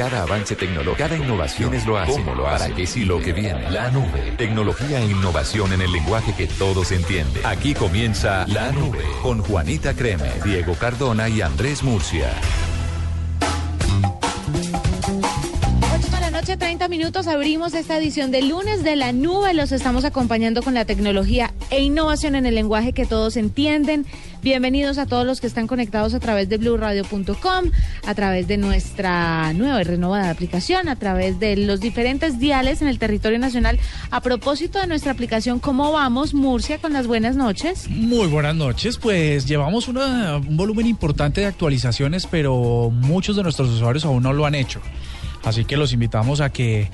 Cada avance tecnológico, cada innovación es lo hace. ¿Cómo lo hace? Para que sí lo que viene. La nube. Tecnología e innovación en el lenguaje que todos entienden. Aquí comienza La Nube con Juanita Creme, Diego Cardona y Andrés Murcia. 30 minutos. Abrimos esta edición de lunes de la nube. Los estamos acompañando con la tecnología e innovación en el lenguaje que todos entienden. Bienvenidos a todos los que están conectados a través de blurradio.com, a través de nuestra nueva y renovada aplicación, a través de los diferentes diales en el territorio nacional. A propósito de nuestra aplicación, ¿cómo vamos, Murcia, con las buenas noches? Muy buenas noches, pues llevamos una- un volumen importante de actualizaciones, pero muchos de nuestros usuarios aún no lo han hecho. Así que los invitamos a que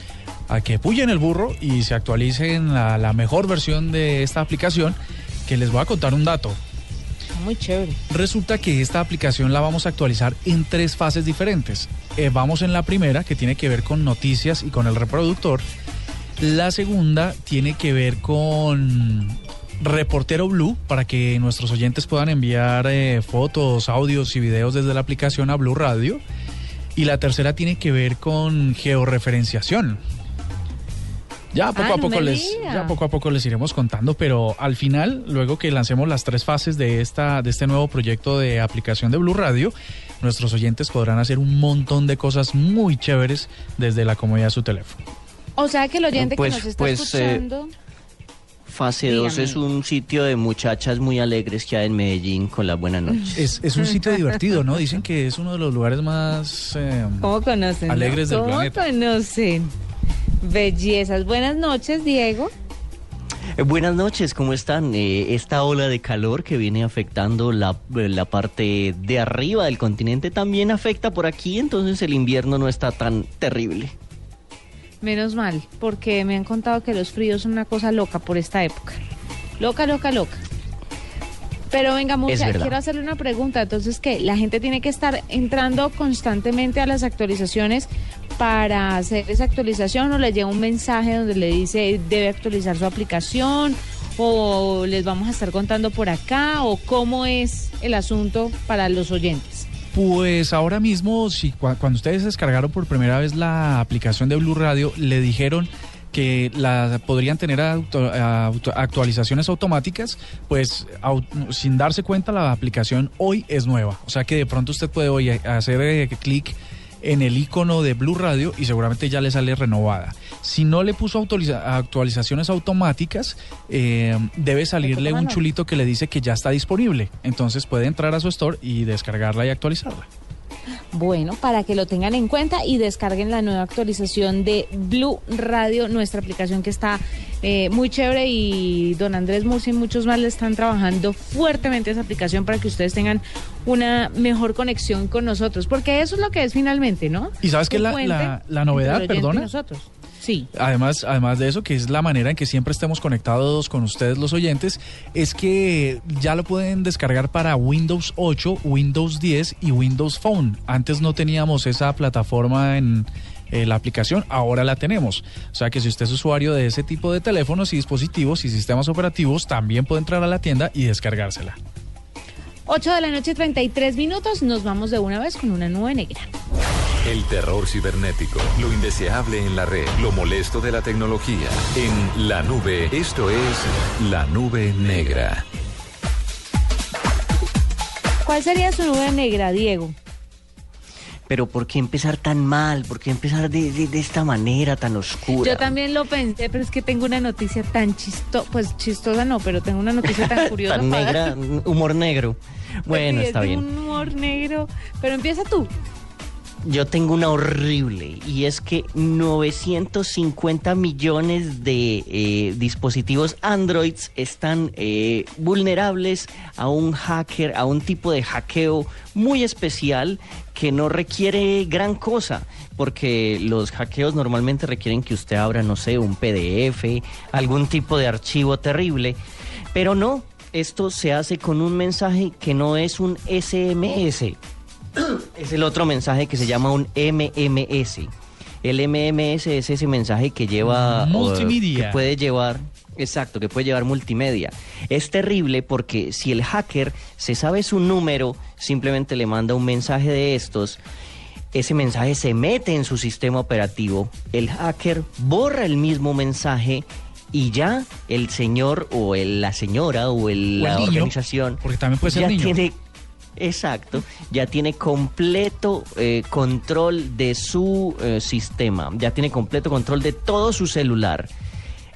a que puyen el burro y se actualicen a la mejor versión de esta aplicación, que les voy a contar un dato. Muy chévere. Resulta que esta aplicación la vamos a actualizar en tres fases diferentes. Eh, vamos en la primera, que tiene que ver con noticias y con el reproductor. La segunda tiene que ver con Reportero Blue, para que nuestros oyentes puedan enviar eh, fotos, audios y videos desde la aplicación a Blue Radio. Y la tercera tiene que ver con georreferenciación. Ya poco Ah, a no poco les, ya poco a poco les iremos contando, pero al final, luego que lancemos las tres fases de esta, de este nuevo proyecto de aplicación de Blue Radio, nuestros oyentes podrán hacer un montón de cosas muy chéveres desde la comodidad de su teléfono. O sea que el oyente Pues- que nos está pues, eh, escuchando. Fase 2 Dígame. es un sitio de muchachas muy alegres que hay en Medellín con las buenas noches. Es, es un sitio divertido, ¿no? Dicen que es uno de los lugares más eh, ¿Cómo conocen? alegres del ¿Cómo planeta. conocen? Bellezas. Buenas noches, Diego. Eh, buenas noches, ¿cómo están? Eh, esta ola de calor que viene afectando la, eh, la parte de arriba del continente también afecta por aquí, entonces el invierno no está tan terrible. Menos mal, porque me han contado que los fríos son una cosa loca por esta época. Loca, loca, loca. Pero venga, Murcia, quiero hacerle una pregunta. Entonces, ¿qué? ¿La gente tiene que estar entrando constantemente a las actualizaciones para hacer esa actualización o le llega un mensaje donde le dice debe actualizar su aplicación o les vamos a estar contando por acá o cómo es el asunto para los oyentes? Pues ahora mismo, si cua- cuando ustedes descargaron por primera vez la aplicación de Blue Radio, le dijeron que la podrían tener actualizaciones automáticas, pues sin darse cuenta la aplicación hoy es nueva. O sea que de pronto usted puede hoy hacer eh, clic en el icono de Blue Radio y seguramente ya le sale renovada. Si no le puso autoriza- actualizaciones automáticas, eh, debe salirle un chulito que le dice que ya está disponible. Entonces puede entrar a su store y descargarla y actualizarla. Bueno, para que lo tengan en cuenta y descarguen la nueva actualización de Blue Radio, nuestra aplicación que está eh, muy chévere y don Andrés Murcia y muchos más le están trabajando fuertemente esa aplicación para que ustedes tengan una mejor conexión con nosotros, porque eso es lo que es finalmente, ¿no? ¿Y sabes es la- la- la novedad, perdona? nosotros. Sí. Además, además de eso, que es la manera en que siempre estemos conectados con ustedes los oyentes, es que ya lo pueden descargar para Windows 8, Windows 10 y Windows Phone. Antes no teníamos esa plataforma en eh, la aplicación, ahora la tenemos. O sea que si usted es usuario de ese tipo de teléfonos y dispositivos y sistemas operativos, también puede entrar a la tienda y descargársela. 8 de la noche, 33 minutos, nos vamos de una vez con una nube negra. El terror cibernético, lo indeseable en la red, lo molesto de la tecnología. En la nube, esto es la nube negra. ¿Cuál sería su nube negra, Diego? Pero ¿por qué empezar tan mal? ¿Por qué empezar de, de- de esta manera tan oscura? Yo también lo pensé, pero es que tengo una noticia tan chistosa, pues chistosa no, pero tengo una noticia tan curiosa. tan negra, humor negro. Bueno, Sí, es está bien. Un humor negro, pero empieza tú. Yo tengo una horrible y es que 950 millones de eh, dispositivos Androids están eh, vulnerables a un hacker, a un tipo de hackeo muy especial que no requiere gran cosa, porque los hackeos normalmente requieren que usted abra, no sé, un PDF, algún tipo de archivo terrible, pero no, esto se hace con un mensaje que no es un SMS, es el otro mensaje que se llama un MMS. El MMS es ese mensaje que lleva... o, Multimedia. que puede llevar... Exacto, que puede llevar multimedia. Es terrible porque si el hacker se sabe su número, simplemente le manda un mensaje de estos, ese mensaje se mete en su sistema operativo, el hacker borra el mismo mensaje y ya el señor o el- la señora o, el- O la niño, organización porque también puede ser ya niño. tiene exacto ya tiene completo eh, control de su eh, sistema ya tiene completo control de todo su celular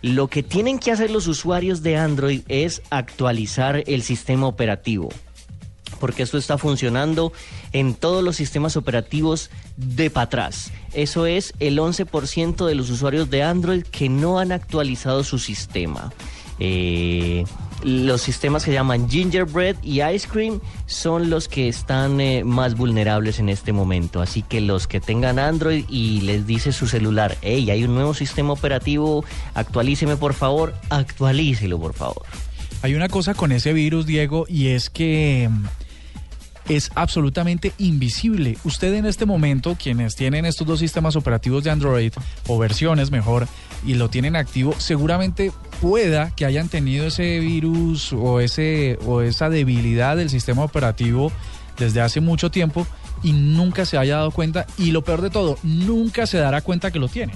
lo que tienen que hacer los usuarios de Android es actualizar el sistema operativo porque esto está funcionando en todos los sistemas operativos de para atrás. Eso es el 11% de los usuarios de Android que no han actualizado su sistema. Eh, los sistemas que llaman Gingerbread y Ice Cream son los que están eh, más vulnerables en este momento. Así que los que tengan Android y les dice su celular, hey, hay un nuevo sistema operativo, actualíceme por favor, actualícelo por favor. Hay una cosa con ese virus, Diego, y es que mm, es absolutamente invisible. Usted en este momento, quienes tienen estos dos sistemas operativos de Android, o versiones mejor, y lo tienen activo, seguramente pueda que hayan tenido ese virus o, ese, o esa debilidad del sistema operativo desde hace mucho tiempo y nunca se haya dado cuenta. Y lo peor de todo, nunca se dará cuenta que lo tiene.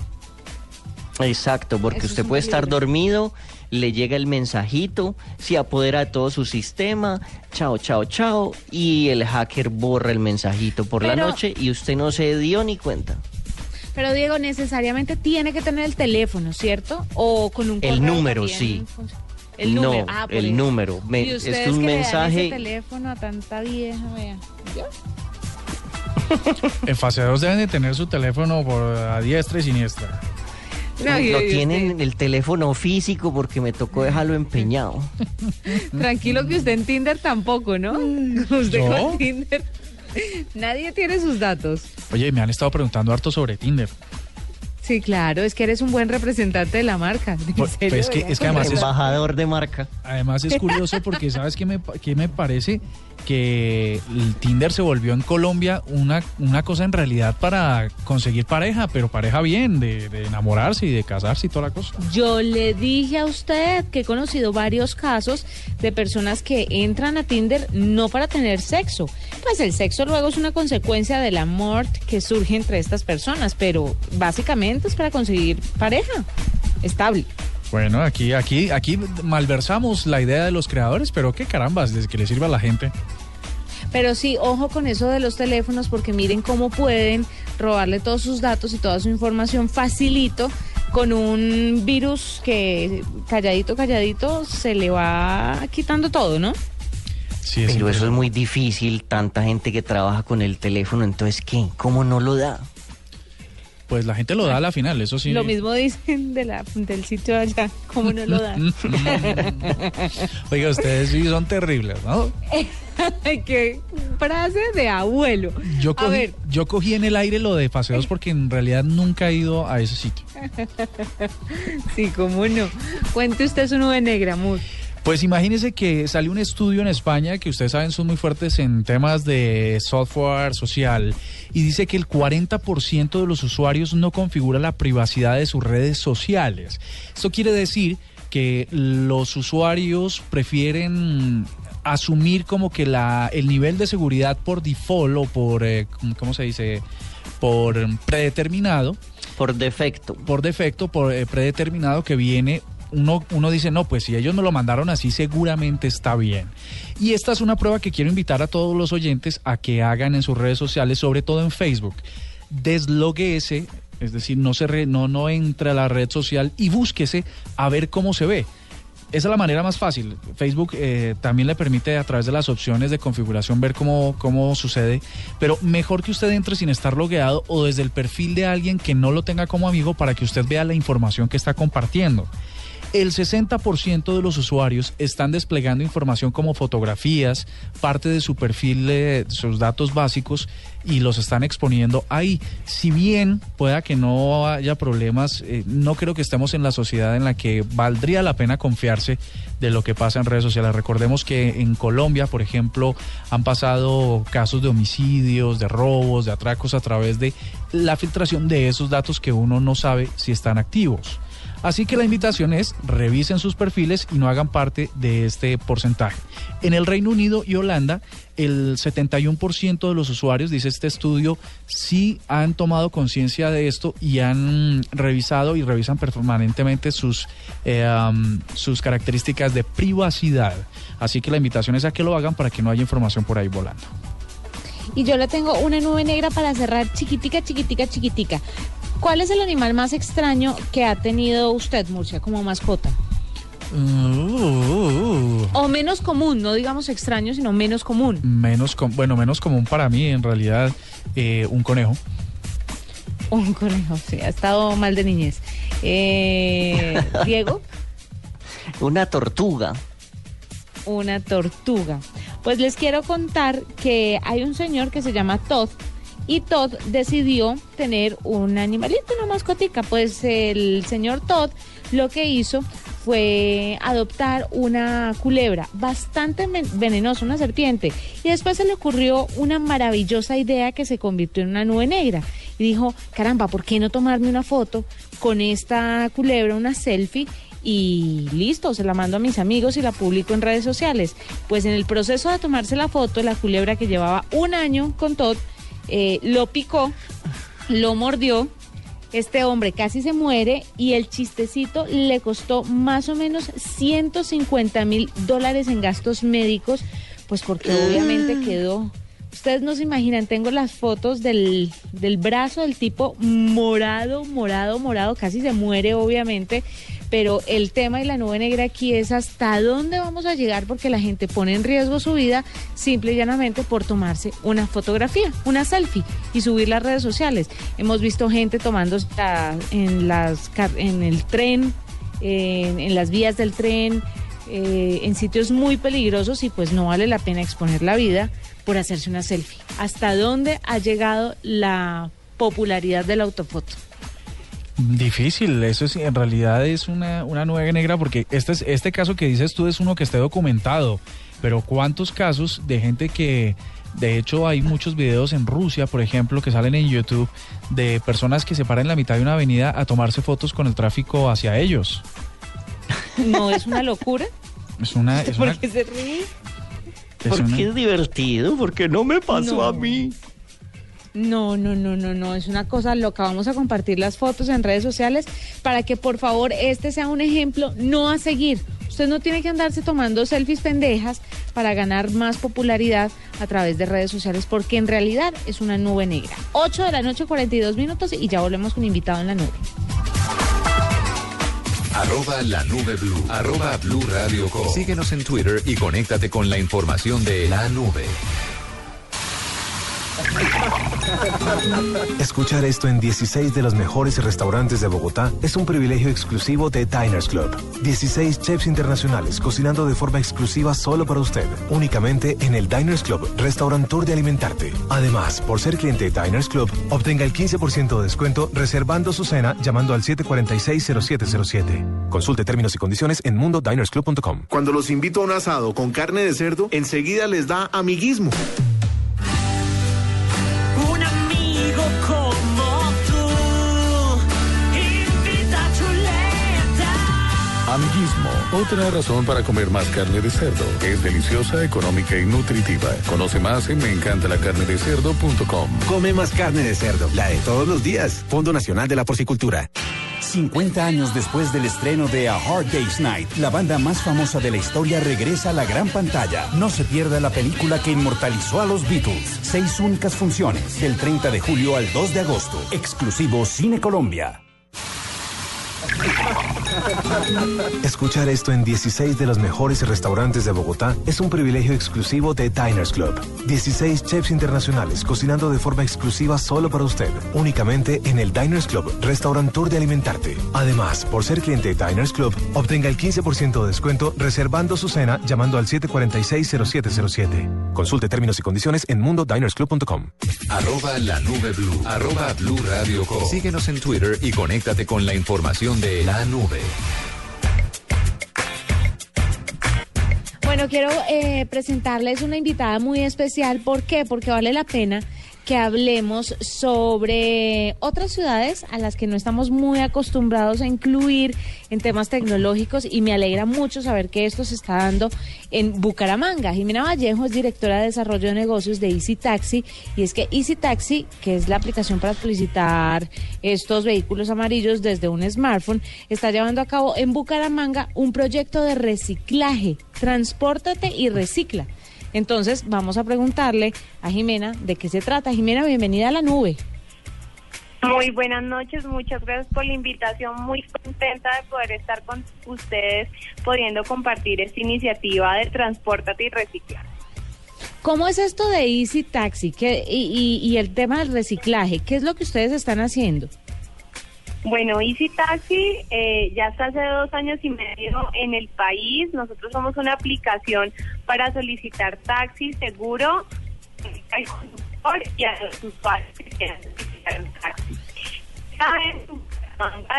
Exacto, porque Eso usted puede estar dormido, le llega el mensajito, se apodera de todo su sistema, chao, chao, chao, y el hacker borra el mensajito por la noche y usted no se dio ni cuenta. Pero Diego, necesariamente tiene que tener el teléfono, ¿cierto? O con un El número, también sí. El No, número. Ah, por el eso. número. Me- y es un que le dan mensaje- ese teléfono a tanta vieja, vea. ¿Yo? En fase 2 deben de tener su teléfono por a diestra y siniestra. No, y- Lo y tienen en usted- el teléfono físico porque me tocó dejarlo empeñado. Tranquilo que usted en Tinder tampoco, ¿no? Usted ¿Yo? con Tinder. Nadie tiene sus datos. Oye, me han estado preguntando harto sobre Tinder. Sí, claro, es que eres un buen representante de la marca. ¿En Pues- serio, pues es que- es que además es- Embajador de marca. Además es curioso porque sabes qué me, pa- qué me parece que el Tinder se volvió en Colombia una, una cosa en realidad para conseguir pareja, pero pareja bien, de, de enamorarse y de casarse y toda la cosa. Yo le dije a usted que he conocido varios casos de personas que entran a Tinder no para tener sexo. Pues el sexo luego es una consecuencia del amor que surge entre estas personas, pero básicamente para conseguir pareja estable. Bueno, aquí, aquí, aquí malversamos la idea de los creadores, pero qué carambas, desde que le sirva a la gente. Pero sí, ojo con eso de los teléfonos, porque miren cómo pueden robarle todos sus datos y toda su información facilito con un virus que calladito, calladito se le va quitando todo, ¿no? Sí, es Pero eso es muy difícil, tanta gente que trabaja con el teléfono, entonces ¿qué? ¿Cómo no lo da? Pues la gente lo da a la final, eso sí. Lo mismo dicen de la, del sitio allá, cómo no lo dan. Oiga, ustedes sí son terribles, ¿no? Qué frase de abuelo. Yo A cogí, ver, yo cogí en el aire lo de paseos porque en realidad nunca he ido a ese sitio. sí, cómo no. Cuente usted su nube negra, amor. Pues imagínese que salió un estudio en España que ustedes saben son muy fuertes en temas de software social y dice que el 40% de los usuarios no configura la privacidad de sus redes sociales. Esto quiere decir que los usuarios prefieren asumir como que la, el nivel de seguridad por default o por, eh, ¿cómo se dice? Por predeterminado Por defecto. por defecto, por eh, predeterminado que viene. Uno, dice, no, pues si ellos me lo mandaron así, seguramente está bien. Y esta es una prueba que quiero invitar a todos los oyentes a que hagan en sus redes sociales, sobre todo en Facebook. Desloguese, es decir, no, se re- no, no entre a la red social y búsquese a ver cómo se ve. Esa es la manera más fácil. Facebook eh, también le permite a través de las opciones de configuración ver cómo, cómo sucede, pero mejor que usted entre sin estar logueado o desde el perfil de alguien que no lo tenga como amigo para que usted vea la información que está compartiendo. El 60% de los usuarios están desplegando información como fotografías, parte de su perfil, eh, sus datos básicos y los están exponiendo ahí. Si bien pueda que no haya problemas, eh, no creo que estemos en la sociedad en la que valdría la pena confiarse de lo que pasa en redes sociales. Recordemos que en Colombia, por ejemplo, han pasado casos de homicidios, de robos, de atracos a través de la filtración de esos datos que uno no sabe si están activos. Así que la invitación es revisen sus perfiles y no hagan parte de este porcentaje. En el Reino Unido y Holanda, el 71% de los usuarios, dice este estudio, sí han tomado conciencia de esto y han revisado y revisan permanentemente sus, eh, sus características de privacidad. Así que la invitación es a que lo hagan para que no haya información por ahí volando. Y yo le tengo una nube negra para cerrar chiquitica, chiquitica, chiquitica. ¿Cuál es el animal más extraño que ha tenido usted, Murcia, como mascota? Uh, O menos común, no digamos extraño, sino menos común. menos com- bueno, menos común para mí, en realidad, eh, un conejo. Un conejo, sí, ha estado mal de niñez. Eh, Diego, Una tortuga. una tortuga. Pues les quiero contar que hay un señor que se llama Todd y Todd decidió tener un animalito, una mascotica. Pues el señor Todd lo que hizo fue adoptar una culebra bastante venenosa, una serpiente. Y después se le ocurrió una maravillosa idea que se convirtió en una nube negra. Y dijo, caramba, ¿por qué no tomarme una foto con esta culebra, una selfie? y listo, se la mando a mis amigos y la publico en redes sociales. Pues en el proceso de tomarse la foto, la culebra que llevaba un año con Todd, eh, lo picó, lo mordió. Este hombre casi se muere y el chistecito le costó más o menos 150 mil dólares en gastos médicos, pues porque obviamente quedó Ustedes no se imaginan, tengo las fotos del, del brazo del tipo morado, morado, morado, casi se muere obviamente, pero el tema y la nube negra aquí es hasta dónde vamos a llegar porque la gente pone en riesgo su vida simple y llanamente por tomarse una fotografía, una selfie y subirla a redes sociales. Hemos visto gente tomando en, las, el tren, en, en las vías del tren, eh, en sitios muy peligrosos y pues no vale la pena exponer la vida por hacerse una selfie. ¿Hasta dónde ha llegado la popularidad de la autofoto? Difícil, eso sí, en realidad es una, una nube negra porque este, es- este caso que dices tú es uno que esté documentado, pero ¿cuántos casos de gente que, de hecho hay muchos videos en Rusia, por ejemplo, que salen en YouTube de personas que se paran en la mitad de una avenida a tomarse fotos con el tráfico hacia ellos? ¿No es una locura? Es una... Es ¿Por una, qué se ríe? es Porque una- es divertido, porque no me pasó No. a mí. No, no, no, no, no, es una cosa loca. Vamos a compartir las fotos en redes sociales para que por favor este sea un ejemplo no a seguir. Usted no tiene que andarse tomando selfies pendejas para ganar más popularidad a través de redes sociales porque en realidad es una nube negra. 8 de la noche, 42 minutos y ya volvemos con invitado en la nube. Arroba la nube blue. Arroba blue radio. Síguenos en Twitter y conéctate con la información de la nube. Escuchar esto en 16 de los mejores restaurantes de Bogotá es un privilegio exclusivo de Diners Club. 16 chefs internacionales cocinando de forma exclusiva solo para usted, únicamente en el Diners Club, restaurant tour de alimentarte. Además, por ser cliente de Diners Club, obtenga el 15% de descuento reservando su cena llamando al 746-0707. Consulte términos y condiciones en mundodinersclub.com. Cuando los invito a un asado con carne de cerdo, enseguida les da amiguismo. Amiguismo, otra razón para comer más carne de cerdo. Es deliciosa, económica y nutritiva. Conoce más en meencantalacarnedecerdo.com. Come más carne de cerdo, la de todos los días. Fondo Nacional de la Porcicultura. 50 años después del estreno de A Hard Day's Night, la banda más famosa de la historia regresa a la gran pantalla. No se pierda la película que inmortalizó a los Beatles. Seis únicas funciones, del 30 de julio al 2 de agosto. Exclusivo Cine Colombia. Escuchar esto en 16 de los mejores restaurantes de Bogotá es un privilegio exclusivo de Diners Club. 16 chefs internacionales cocinando de forma exclusiva solo para usted, únicamente en el Diners Club, restaurant tour de alimentarte. Además, por ser cliente de Diners Club, obtenga el 15% de descuento reservando su cena llamando al 746-0707. Consulte términos y condiciones en mundodinersclub.com. Arroba la nube blue. Arroba blue radio com. Síguenos en Twitter y conéctate con la información de la nube. Bueno, quiero eh, presentarles una invitada muy especial. ¿Por qué? Porque vale la pena que hablemos sobre otras ciudades a las que no estamos muy acostumbrados a incluir en temas tecnológicos y me alegra mucho saber que esto se está dando en Bucaramanga. Jimena Vallejo es directora de desarrollo de negocios de Easy Taxi y es que Easy Taxi, que es la aplicación para solicitar estos vehículos amarillos desde un smartphone, está llevando a cabo en Bucaramanga un proyecto de reciclaje. Transpórtate y recicla. Entonces, vamos a preguntarle a Jimena de qué se trata. Jimena, bienvenida a la nube. Muy buenas noches, muchas gracias por la invitación, muy contenta de poder estar con ustedes, pudiendo compartir esta iniciativa de Transportate y Recicla. ¿Cómo es esto de Easy Taxi ¿Qué- y, y- y el tema del reciclaje? ¿Qué es lo que ustedes están haciendo? Bueno, Easy Taxi eh, ya está hace dos años y medio en el país. Nosotros somos una aplicación para solicitar taxi seguro al conductor y a los usuarios que quieran solicitar un taxi.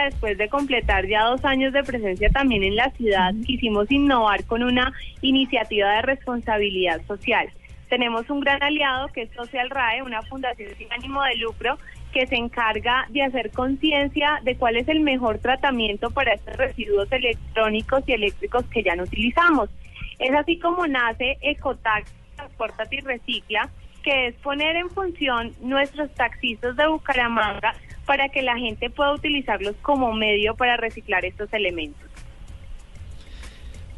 Después de completar ya dos años de presencia también en la ciudad, quisimos innovar con una iniciativa de responsabilidad social. Tenemos un gran aliado que es Social RAE, una fundación sin ánimo de lucro que se encarga de hacer conciencia de cuál es el mejor tratamiento para estos residuos electrónicos y eléctricos que ya no utilizamos. Es así como nace Ecotax, Transportate y Recicla, que es poner en función nuestros taxistas de Bucaramanga para que la gente pueda utilizarlos como medio para reciclar estos elementos.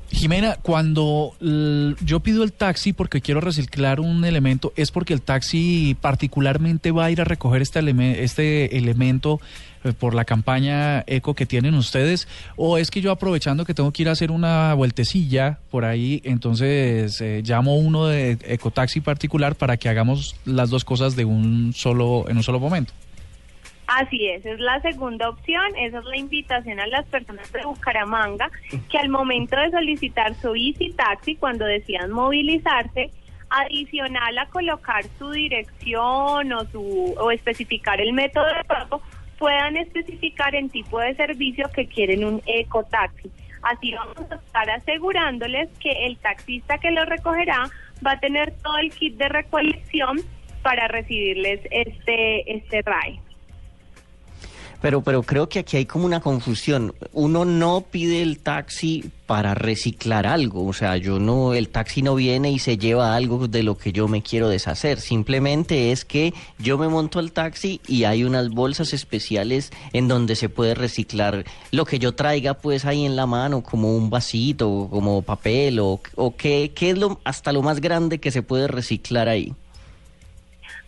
Jimena, cuando yo pido el taxi porque quiero reciclar un elemento, ¿es porque el taxi particularmente va a ir a recoger este, este elemento eh, por la campaña eco que tienen ustedes? ¿O es que yo aprovechando que tengo que ir a hacer una vueltecilla por ahí, entonces eh, llamo uno de ecotaxi particular para que hagamos las dos cosas de un solo, en un solo momento? Así es, es la segunda opción, esa es la invitación a las personas de Bucaramanga que al momento de solicitar su Easy Taxi, cuando decidan movilizarse, adicional a colocar su dirección o, su, o especificar el método de pago, puedan especificar en tipo de servicio que quieren un ecotaxi. Así vamos a estar asegurándoles que el taxista que lo recogerá va a tener todo el kit de recolección para recibirles este, este RAE. Pero, pero creo que aquí hay como una confusión. Uno no pide el taxi para reciclar algo. O sea, yo no, el taxi no viene y se lleva algo de lo que yo me quiero deshacer. Simplemente es que yo me monto al taxi y hay unas bolsas especiales en donde se puede reciclar lo que yo traiga pues ahí en la mano, como un vasito, como papel, o, o qué, qué es lo, hasta lo más grande que se puede reciclar ahí.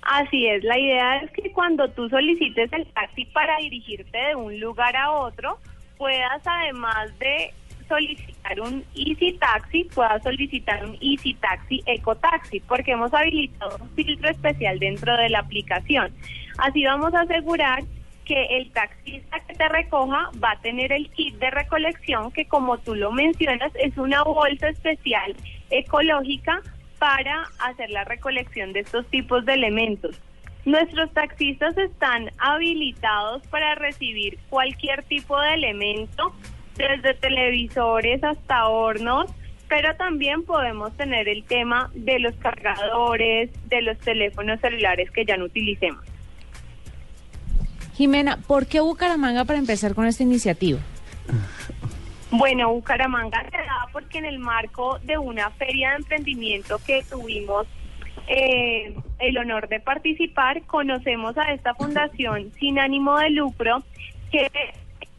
Así es, la idea es que cuando tú solicites el taxi para dirigirte de un lugar a otro, puedas además de solicitar un Easy Taxi, puedas solicitar un Easy Taxi Eco Taxi, porque hemos habilitado un filtro especial dentro de la aplicación. Así vamos a asegurar que el taxista que te recoja va a tener el kit de recolección que como tú lo mencionas es una bolsa especial ecológica para hacer la recolección de estos tipos de elementos. Nuestros taxistas están habilitados para recibir cualquier tipo de elemento, desde televisores hasta hornos, pero también podemos tener el tema de los cargadores, de los teléfonos celulares que ya no utilicemos. Jimena, ¿por qué Bucaramanga para empezar con esta iniciativa? Bueno, Bucaramanga se da porque en el marco de una feria de emprendimiento que tuvimos eh, el honor de participar, conocemos a esta fundación sin ánimo de lucro que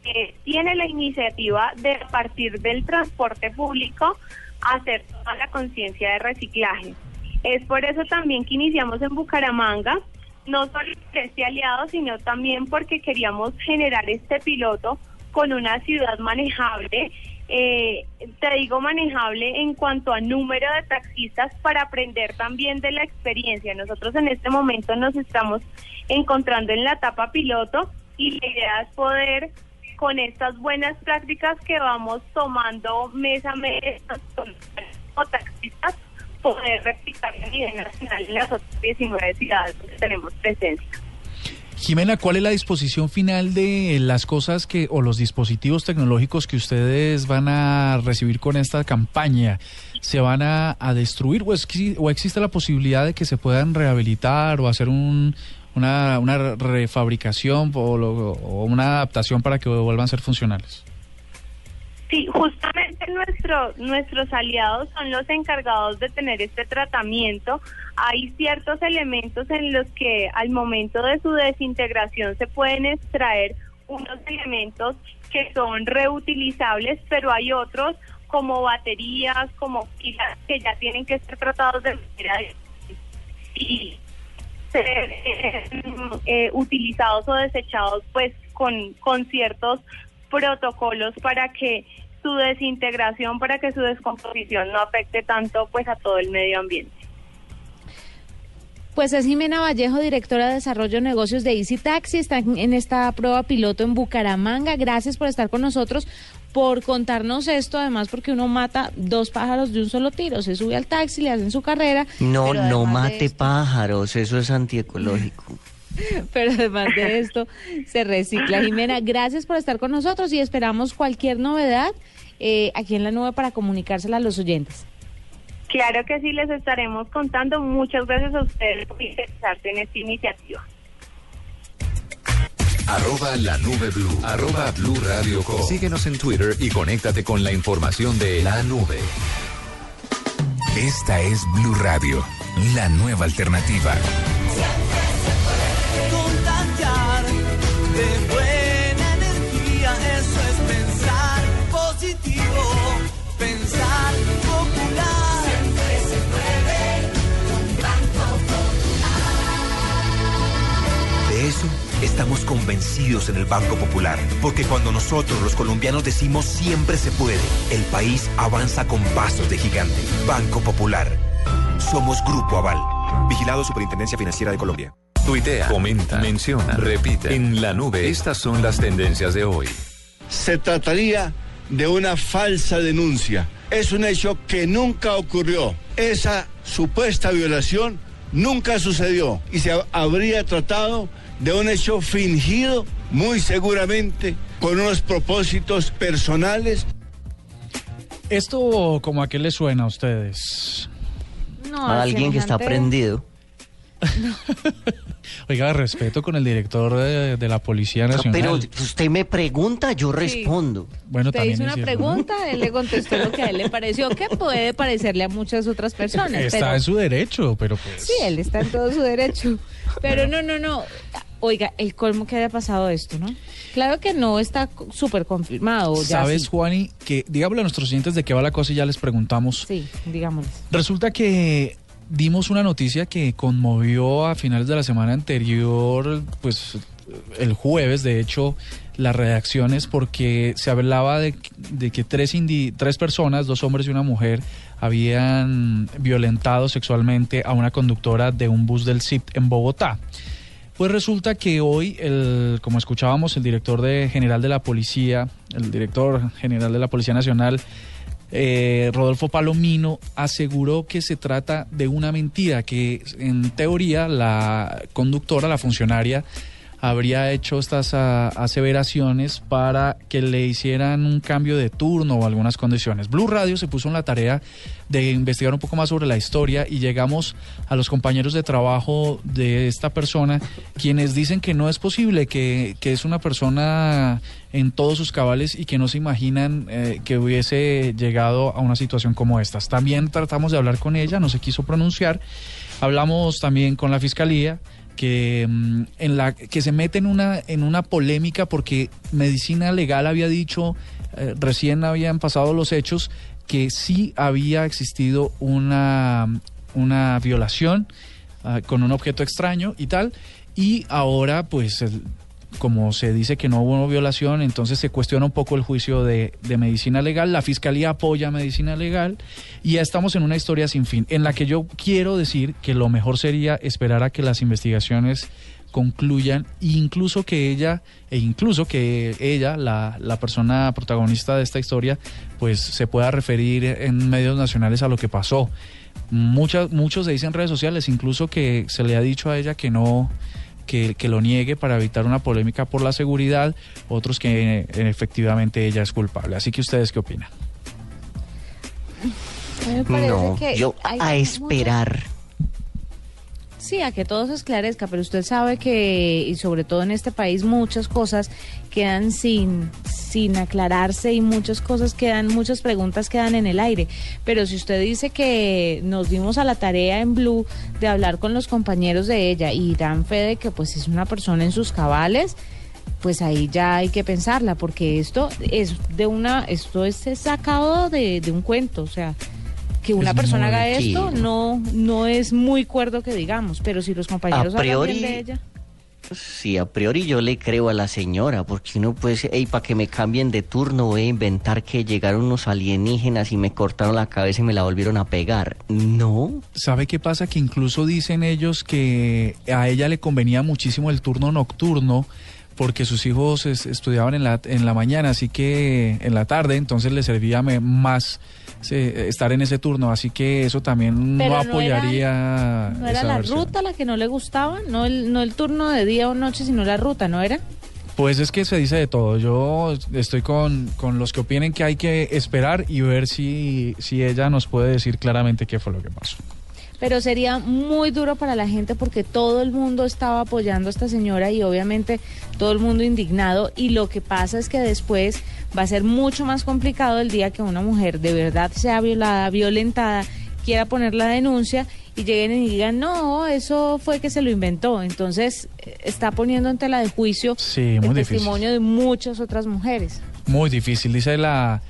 eh, tiene la iniciativa de partir del transporte público hacer toda la conciencia de reciclaje. Es por eso también que iniciamos en Bucaramanga, no solo este aliado, sino también porque queríamos generar este piloto con una ciudad manejable. Eh, te digo manejable en cuanto a número de taxistas para aprender también de la experiencia. Nosotros en este momento nos estamos encontrando en la etapa piloto y la idea es poder con estas buenas prácticas que vamos tomando mes a mes como taxistas poder replicar a nivel nacional en las otras 19 ciudades donde tenemos presencia. Jimena, ¿cuál es la disposición final de las cosas que o los dispositivos tecnológicos que ustedes van a recibir con esta campaña? ¿Se van a, destruir o, es, o existe la posibilidad de que se puedan rehabilitar o hacer un, una, una refabricación o, lo- o una adaptación para que vuelvan a ser funcionales? Sí, justamente nuestro, nuestros aliados son los encargados de tener este tratamiento. Hay ciertos elementos en los que al momento de su desintegración se pueden extraer unos elementos que son reutilizables, pero hay otros como baterías, como pilas que ya tienen que ser tratados de manera y ser eh, eh, utilizados o desechados pues con, con ciertos protocolos para que su desintegración, para que su descomposición no afecte tanto pues a todo el medio ambiente. Pues es Jimena Vallejo, directora de Desarrollo de Negocios de Easy Taxi, está en esta prueba piloto en Bucaramanga. Gracias por estar con nosotros, por contarnos esto, además porque uno mata dos pájaros de un solo tiro, se sube al taxi, le hacen su carrera. No, no mate pájaros, eso es antiecológico. Pero además de esto, se recicla. Jimena, gracias por estar con nosotros y esperamos cualquier novedad eh, aquí en la nube para comunicársela a los oyentes. Claro que sí, les estaremos contando. Muchas gracias a ustedes por interesarse en esta iniciativa. Arroba la nube blue. Arroba blue radio com. Síguenos en Twitter y conéctate con la información de la nube. Esta es Blue Radio, la nueva alternativa. De buena energía. Eso es pensar positivo, pensar popular. Siempre se puede con De eso estamos convencidos en el Banco Popular, porque cuando nosotros los colombianos decimos siempre se puede, el país avanza con pasos de gigante. Banco Popular. Somos Grupo Aval. Vigilado Superintendencia Financiera de Colombia. Tuitea, comenta, menciona, repite. En la nube, estas son las tendencias de hoy. Se trataría de una falsa denuncia. Es un hecho que nunca ocurrió. Esa supuesta violación nunca sucedió y se ha- habría tratado de un hecho fingido, muy seguramente, con unos propósitos personales. ¿Esto como a qué le suena a ustedes? No, a alguien que está prendido. Oiga, respeto con el director de, de la Policía No, Nacional. pero usted me pregunta, yo respondo. bueno, Usted también hizo es una cierto. pregunta, él le contestó lo que a él le pareció, que puede parecerle a muchas otras personas. Está pero, en su derecho, pero pues... Sí, él está en todo su derecho. Pero no, no, no. Oiga, el colmo que haya pasado esto, ¿no? Claro que no está súper confirmado. ya ¿Sabes, sí. Juani? Que digámosle a nuestros oyentes de qué va la cosa y ya les preguntamos. Sí, digámosles. Resulta que dimos una noticia que conmovió a finales de la semana anterior, pues el jueves, de hecho, las redacciones, porque se hablaba de, que tres, indi- tres personas, dos hombres y una mujer, habían violentado sexualmente a una conductora de un bus del CIP en Bogotá. Pues resulta que hoy, el, como escuchábamos, el director de, general de la policía, el director general de la Policía Nacional, eh, Rodolfo Palomino, aseguró que se trata de una mentira, que en teoría la conductora, la funcionaria, habría hecho estas ah, aseveraciones para que le hicieran un cambio de turno o algunas condiciones. Blue Radio se puso en la tarea de investigar un poco más sobre la historia y llegamos a los compañeros de trabajo de esta persona, quienes dicen que no es posible, que, que es una persona en todos sus cabales y que no se imaginan eh, que hubiese llegado a una situación como estas. También tratamos de hablar con ella, no se quiso pronunciar. Hablamos también con la fiscalía que mm, en la que se mete en una en una polémica porque medicina legal había dicho eh, recién habían pasado los hechos que sí había existido una una violación ah, con un objeto extraño y tal. Y ahora pues el- como se dice que no hubo violación, entonces se cuestiona un poco el juicio de, medicina legal. La fiscalía apoya medicina legal y ya estamos en una historia sin fin, en la que yo quiero decir que lo mejor sería esperar a que las investigaciones concluyan, incluso que ella, e incluso que ella, la, la persona protagonista de esta historia, pues se pueda referir en medios nacionales a lo que pasó. Muchas, muchos se dicen en redes sociales, incluso que se le ha dicho a ella que no que, que lo niegue para evitar una polémica por la seguridad, otros que eh, efectivamente ella es culpable. Así que ustedes qué opinan? Me parece No, que yo a esperar. Sí, a que todo se esclarezca, pero usted sabe que, y sobre todo en este país, muchas cosas quedan sin, sin aclararse y muchas cosas quedan, muchas preguntas quedan en el aire. Pero si usted dice que nos dimos a la tarea en Blue de hablar con los compañeros de ella y dan fe de que pues es una persona en sus cabales, pues ahí ya hay que pensarla, porque esto es de una, esto es sacado de, de un cuento, o sea, que una Es persona haga esto no, no es muy cuerdo que digamos, pero si los compañeros A priori- hablan bien de ella. Sí, a priori yo le creo a la señora, porque uno puede decir, hey, para que me cambien de turno voy a inventar que llegaron unos alienígenas y me cortaron la cabeza y me la volvieron a pegar. No. ¿Sabe qué pasa? Que incluso dicen ellos que a ella le convenía muchísimo el turno nocturno porque sus hijos es- estudiaban en la, en la mañana, así que en la tarde, entonces le servía más se- estar en ese turno, así que eso también Pero no no apoyaría. ¿No era esa la versión. ruta la que no le gustaba? No el, no el turno de día o noche, sino la ruta, ¿no era? Pues es que se dice de todo. Yo estoy con, con los que opinen que hay que esperar y ver si, si ella nos puede decir claramente qué fue lo que pasó. Pero sería muy duro para la gente porque todo el mundo estaba apoyando a esta señora y obviamente todo el mundo indignado. Y lo que pasa es que después va a ser mucho más complicado el día que una mujer de verdad sea violada, violentada, quiera poner la denuncia y lleguen y digan, no, eso fue que se lo inventó. Entonces eh, está poniendo en tela de juicio Sí, el difícil. testimonio de muchas otras mujeres. Muy difícil. Dice la,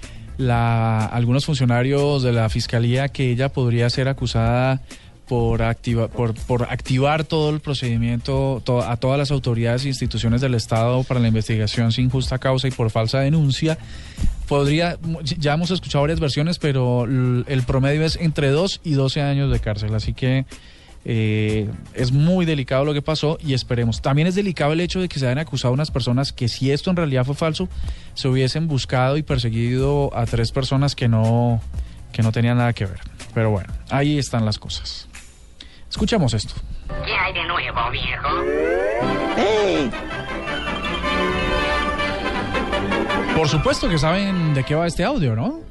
la, algunos funcionarios de la fiscalía que ella podría ser acusada por, activa, por, por activar todo el procedimiento to- a todas las autoridades e instituciones del Estado para la investigación sin justa causa y por falsa denuncia. Podría, ya hemos escuchado varias versiones, pero el promedio es entre 2 y 12 años de cárcel. Así que eh, es muy delicado lo que pasó y esperemos. También es delicado el hecho de que se hayan acusado unas personas que si esto en realidad fue falso, se hubiesen buscado y perseguido a tres personas que no, que no tenían nada que ver. Pero bueno, ahí están las cosas. Escuchamos esto. ¿Qué hay de nuevo, viejo? Por supuesto que saben de qué va este audio, ¿no?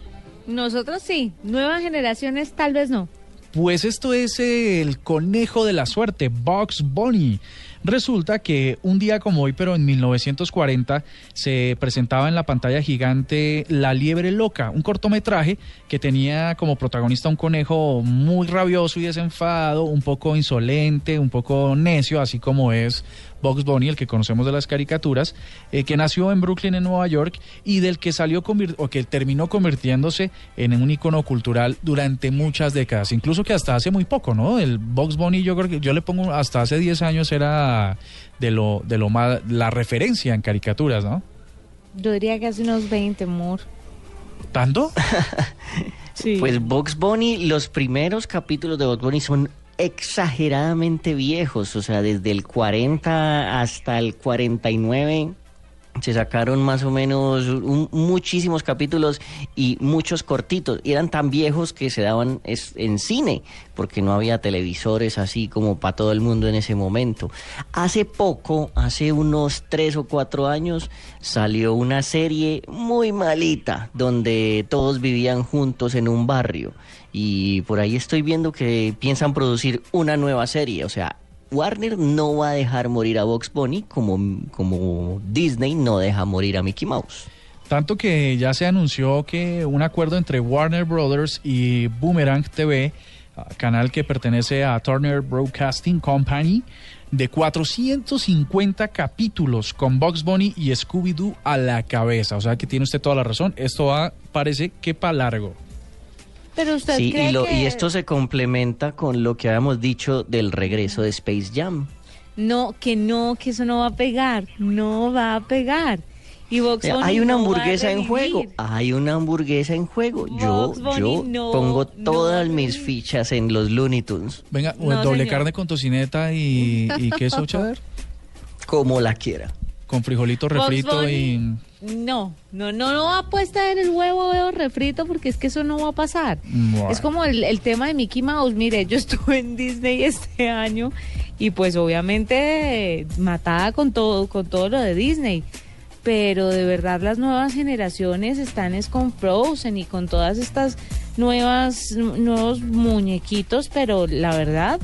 Nosotros sí, nuevas generaciones tal vez no. Pues esto es el conejo de la suerte, Bugs Bunny. Resulta que un día como hoy, pero en 1940, se presentaba en la pantalla gigante La Liebre Loca, un cortometraje que tenía como protagonista un conejo muy rabioso y desenfadado, un poco insolente, un poco necio, así como es Bugs Bunny, el que conocemos de las caricaturas, eh, que nació en Brooklyn, en Nueva York, y del que salió o que terminó convirtiéndose en un icono cultural durante muchas décadas, incluso que hasta hace muy poco, ¿no? El Bugs Bunny, yo creo que yo le pongo hasta hace 10 años era de lo de lo más la referencia en caricaturas, ¿no? Yo diría que hace unos 20, amor. ¿Tanto? Sí. Pues Box Bunny, los primeros capítulos de Box Bunny son exageradamente viejos, o sea, desde el 40 hasta el 49 se sacaron más o menos muchísimos capítulos y muchos cortitos. Eran tan viejos que se daban es- en cine, porque no había televisores así como para todo el mundo en ese momento. Hace poco, hace unos tres o cuatro años, salió una serie muy malita, donde todos vivían juntos en un barrio. Y por ahí estoy viendo que piensan producir una nueva serie, o sea, Warner no va a dejar morir a Box Bunny como, como Disney no deja morir a Mickey Mouse. Tanto que ya se anunció que un acuerdo entre Warner Brothers y Boomerang TV, canal que pertenece a Turner Broadcasting Company, de 450 capítulos con Bugs Bunny y Scooby-Doo a la cabeza. O sea que tiene usted toda la razón. Esto va, parece que para largo. Pero usted Sí, cree y, lo- que y esto se complementa con lo que habíamos dicho del regreso de Space Jam. no, que no, que eso no va a pegar, no va a pegar. Y Bunny hay una no hamburguesa en juego, hay una hamburguesa en juego. Yo, yo no- pongo no todas mis fichas en los Looney Tunes. Venga, No, doble señor. carne con tocineta y, y queso cheddar. Como la quiera. Con frijolito refrito y... No, no, no, no va a puesta en el huevo veo refrito porque es que eso no va a pasar. Bueno. Es como el, el tema de Mickey Mouse. Mire, yo estuve en Disney este año y pues obviamente eh, matada con todo, con todo lo de Disney. Pero de verdad las nuevas generaciones están es con Frozen y con todas estas nuevas nuevos muñequitos, pero la verdad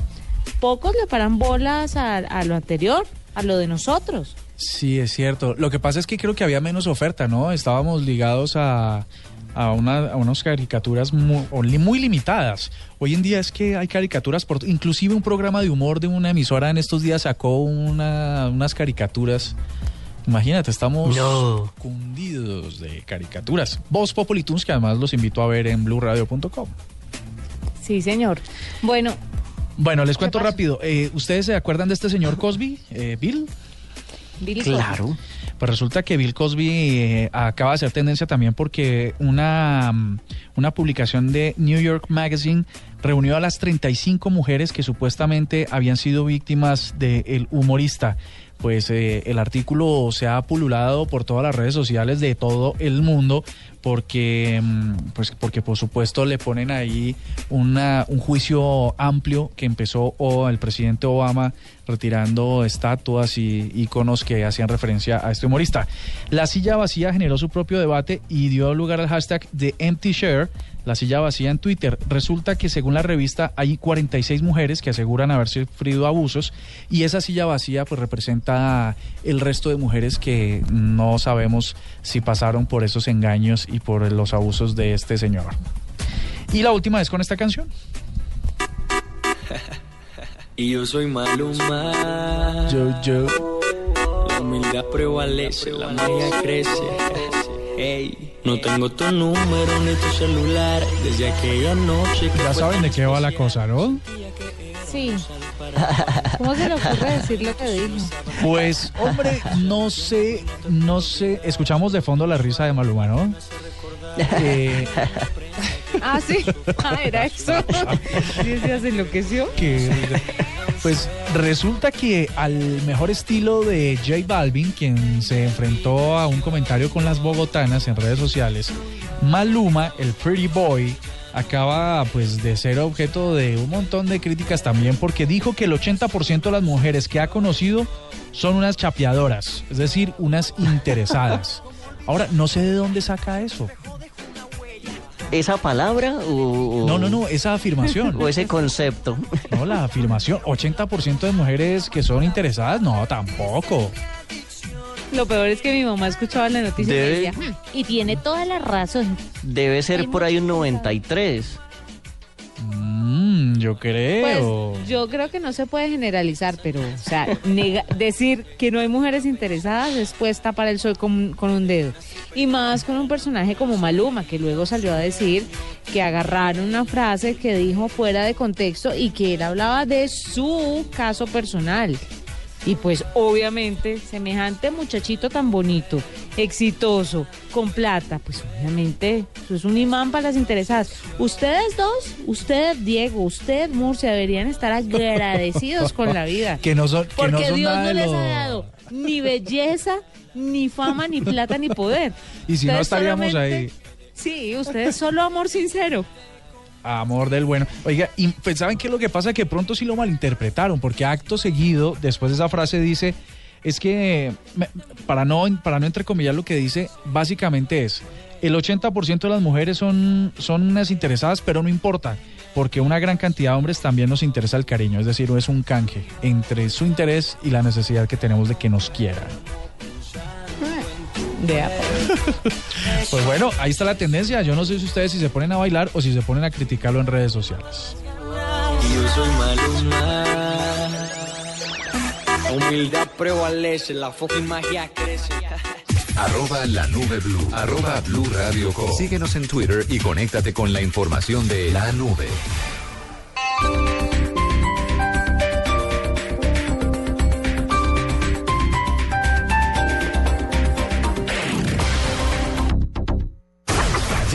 pocos le paran bolas a, a lo anterior, a lo de nosotros. Sí, es cierto. Lo que pasa es que creo que había menos oferta, ¿no? Estábamos ligados a, a, una, a unas caricaturas muy, muy limitadas. Hoy en día es que hay caricaturas por... Inclusive un programa de humor de una emisora en estos días sacó una, unas caricaturas. Imagínate, estamos No. cundidos de caricaturas. Voz Populi Tunes, que además los invito a ver en blueradio.com. Sí, señor. Bueno, Bueno, les cuento rápido. Eh, ¿Ustedes se acuerdan de este señor Cosby, eh, Bill? Bill Cosby. Pues resulta que Bill Cosby eh, acaba de hacer tendencia también porque una, mm, una publicación de New York Magazine reunió a las 35 mujeres que supuestamente habían sido víctimas del humorista. Pues eh, el artículo se ha pululado por todas las redes sociales de todo el mundo porque, mm, pues porque por supuesto le ponen ahí una, un juicio amplio que empezó el presidente Obama retirando estatuas y iconos que hacían referencia a este humorista. La silla vacía generó su propio debate y dio lugar al hashtag de Empty Share, la silla vacía en Twitter. Resulta que según la revista hay 46 mujeres que aseguran haber sufrido abusos y esa silla vacía pues representa el resto de mujeres que no sabemos si pasaron por esos engaños y por los abusos de este señor. Y la última es con esta canción. Y yo soy Maluma. Yo, yo. La humildad prevalece, la magia crece. Ey, no tengo tu número ni tu celular desde aquella noche que Ya saben de qué va la cosa, ¿no? sí. ¿Cómo se le ocurre decir lo que dijo? Pues, hombre, no sé, no sé. Escuchamos de fondo la risa de Maluma, ¿no? Eh, Ah, sí. Ah, era eso. Sí, se enloqueció. que, pues resulta que al mejor estilo de J Balvin, quien se enfrentó a un comentario con las bogotanas en redes sociales, Maluma, el Pretty Boy, acaba pues de ser objeto de un montón de críticas también porque dijo que el 80% de las mujeres que ha conocido son unas chapeadoras, es decir, unas interesadas. Ahora, no sé de dónde saca eso. ¿Esa palabra o, o- No, no, no, esa afirmación. o ese concepto? No, la afirmación, 80% de mujeres que son interesadas, no, tampoco. Lo peor es que mi mamá escuchaba la noticia y decía, "Hmm, y tiene toda la razón. Debe ser por ahí un 93. Mm, yo creo. Pues yo creo que no se puede generalizar, pero, o sea, nega- decir que no hay mujeres interesadas es pues tapar el sol con, con un dedo. Y más con un personaje como Maluma, que luego salió a decir que agarraron una frase que dijo fuera de contexto y que él hablaba de su caso personal. Y pues obviamente, semejante muchachito tan bonito, exitoso, con plata, pues obviamente eso es un imán para las interesadas. Ustedes dos, usted Diego, usted Murcia, deberían estar agradecidos con la vida. Que no son, que Porque no son Dios nada no les lo- ha dado ni belleza, ni fama, ni plata, ni poder. Y si no estaríamos ahí. Sí, ustedes solo amor sincero. Amor del bueno. Oiga, y pues, ¿saben qué es lo que pasa? Que pronto sí lo malinterpretaron, porque acto seguido, después de esa frase dice, es que, para no, para no entrecomillar lo que dice, básicamente es, el 80% de las mujeres son, son unas interesadas, pero no importa, porque una gran cantidad de hombres también nos interesa el cariño, es decir, es un canje entre su interés y la necesidad que tenemos de que nos quieran. Vea. Pues bueno, ahí está la tendencia. Yo no sé si ustedes si se ponen a bailar o si se ponen a criticarlo en redes sociales. Y yo soy Maluma. La humildad prevalece, la fucking magia crece. Arroba la nube blue. Arroba blue radio com. Síguenos en Twitter y conéctate con la información de la nube.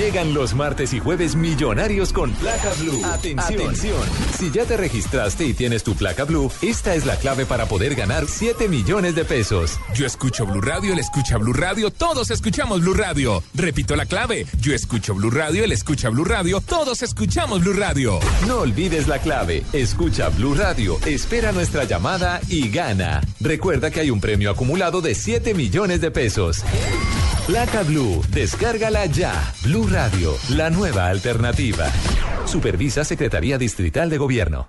Llegan los martes y jueves millonarios con placa blue. Atención. Atención. Si ya te registraste y tienes tu placa blue, esta es la clave para poder ganar 7 millones de pesos. Yo escucho Blue Radio, él escucha Blue Radio, todos escuchamos Blue Radio. Repito la clave. Yo escucho Blue Radio, él escucha Blue Radio, todos escuchamos Blue Radio. No olvides la clave. Escucha Blue Radio, espera nuestra llamada y gana. Recuerda que hay un premio acumulado de 7 millones de pesos. Placa Blue, descárgala ya. Blue Radio, la nueva alternativa. Supervisa Secretaría Distrital de Gobierno.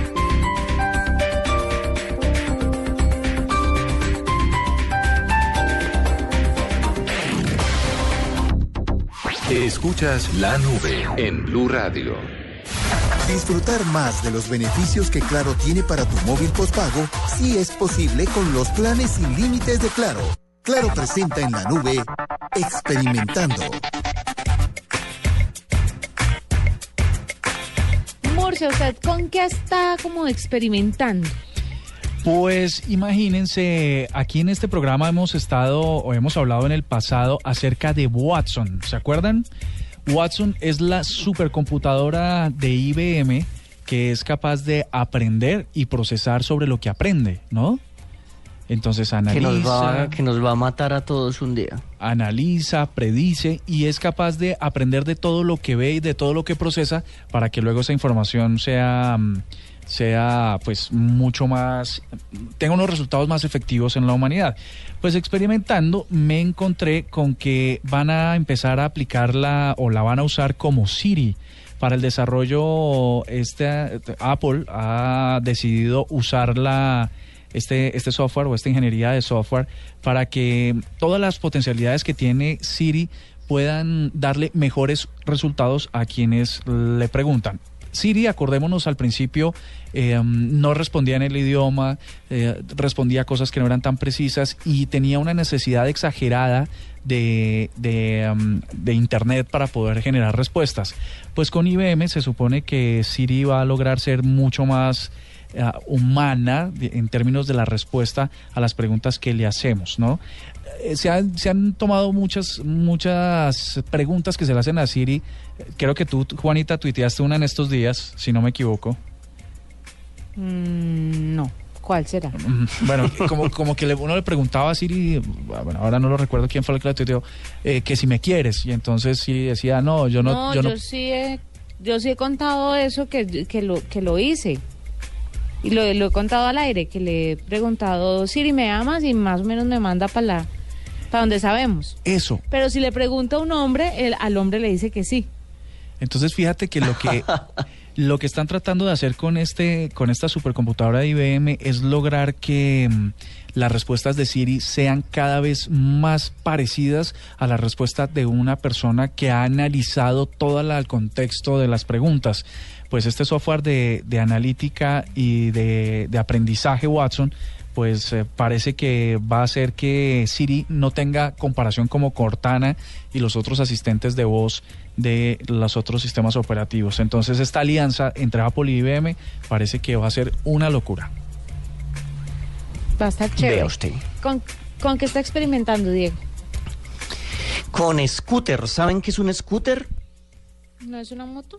Escuchas la nube en Blue Radio. Disfrutar más de los beneficios que Claro tiene para tu móvil postpago sí es posible con los planes sin límites de Claro. Claro presenta en la nube Experimentando. Murcia, ¿usted con qué está como experimentando? Pues imagínense, aquí en este programa hemos estado o hemos hablado en el pasado acerca de Watson, ¿se acuerdan? Watson es la supercomputadora de IBM que es capaz de aprender y procesar sobre lo que aprende, ¿no? Entonces Que analiza, nos, va, que nos va a matar a todos un día. analiza, predice y es capaz de aprender de todo lo que ve y de todo lo que procesa para que luego esa información sea mm, sea pues mucho más tenga unos resultados más efectivos en la humanidad. Pues experimentando me encontré con que van a empezar a aplicarla o la van a usar como Siri para el desarrollo este Apple ha decidido usarla este, este software o esta ingeniería de software para que todas las potencialidades que tiene Siri puedan darle mejores resultados a quienes le preguntan. Siri, acordémonos al principio, eh, no respondía en el idioma, eh, respondía cosas que no eran tan precisas y tenía una necesidad exagerada de, de, um, de Internet para poder generar respuestas. Pues con IBM se supone que Siri va a lograr ser mucho más eh, humana en términos de la respuesta a las preguntas que le hacemos, ¿no? Eh, Se han, se han tomado muchas, muchas preguntas que se le hacen a Siri. Creo que tú, Juanita, tuiteaste una en estos días, si no me equivoco. Mm, no, ¿cuál será? Mm, Bueno, como, como que le- uno le preguntaba a Siri, bueno, ahora no lo recuerdo quién fue el que la tuiteó, eh, que si me quieres. Y entonces Siri decía, no, yo no... no, yo yo, no sí he, yo sí he contado eso que, que lo que lo hice. Y lo, lo he contado al aire, que le he preguntado, Siri, ¿me amas? Y más o menos me manda para la para donde sabemos. Eso. Pero si le pregunta a un hombre, el, al hombre le dice que sí. Entonces fíjate que lo que lo que están tratando de hacer con este con esta supercomputadora de IBM es lograr que mm, las respuestas de Siri sean cada vez más parecidas a las respuestas de una persona que ha analizado todo la- el contexto de las preguntas. Pues este software de, de analítica y de, de aprendizaje Watson pues eh, parece que va a hacer que Siri no tenga comparación como Cortana y los otros asistentes de voz de los otros sistemas operativos. Entonces esta alianza entre Apple y IBM parece que va a ser una locura. Va a estar chévere. Vea usted. ¿Con, ¿Con qué está experimentando, Diego? Con scooter, ¿saben qué es un scooter? ¿No es una moto?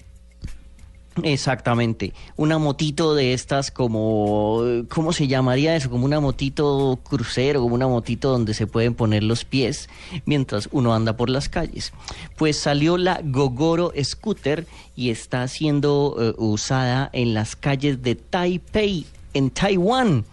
Exactamente, una motito de estas como, ¿cómo se llamaría eso? Como una motito crucero, como una motito donde se pueden poner los pies mientras uno anda por las calles. Pues salió la Gogoro Scooter y está siendo eh, usada en las calles de Taipei, en Taiwán,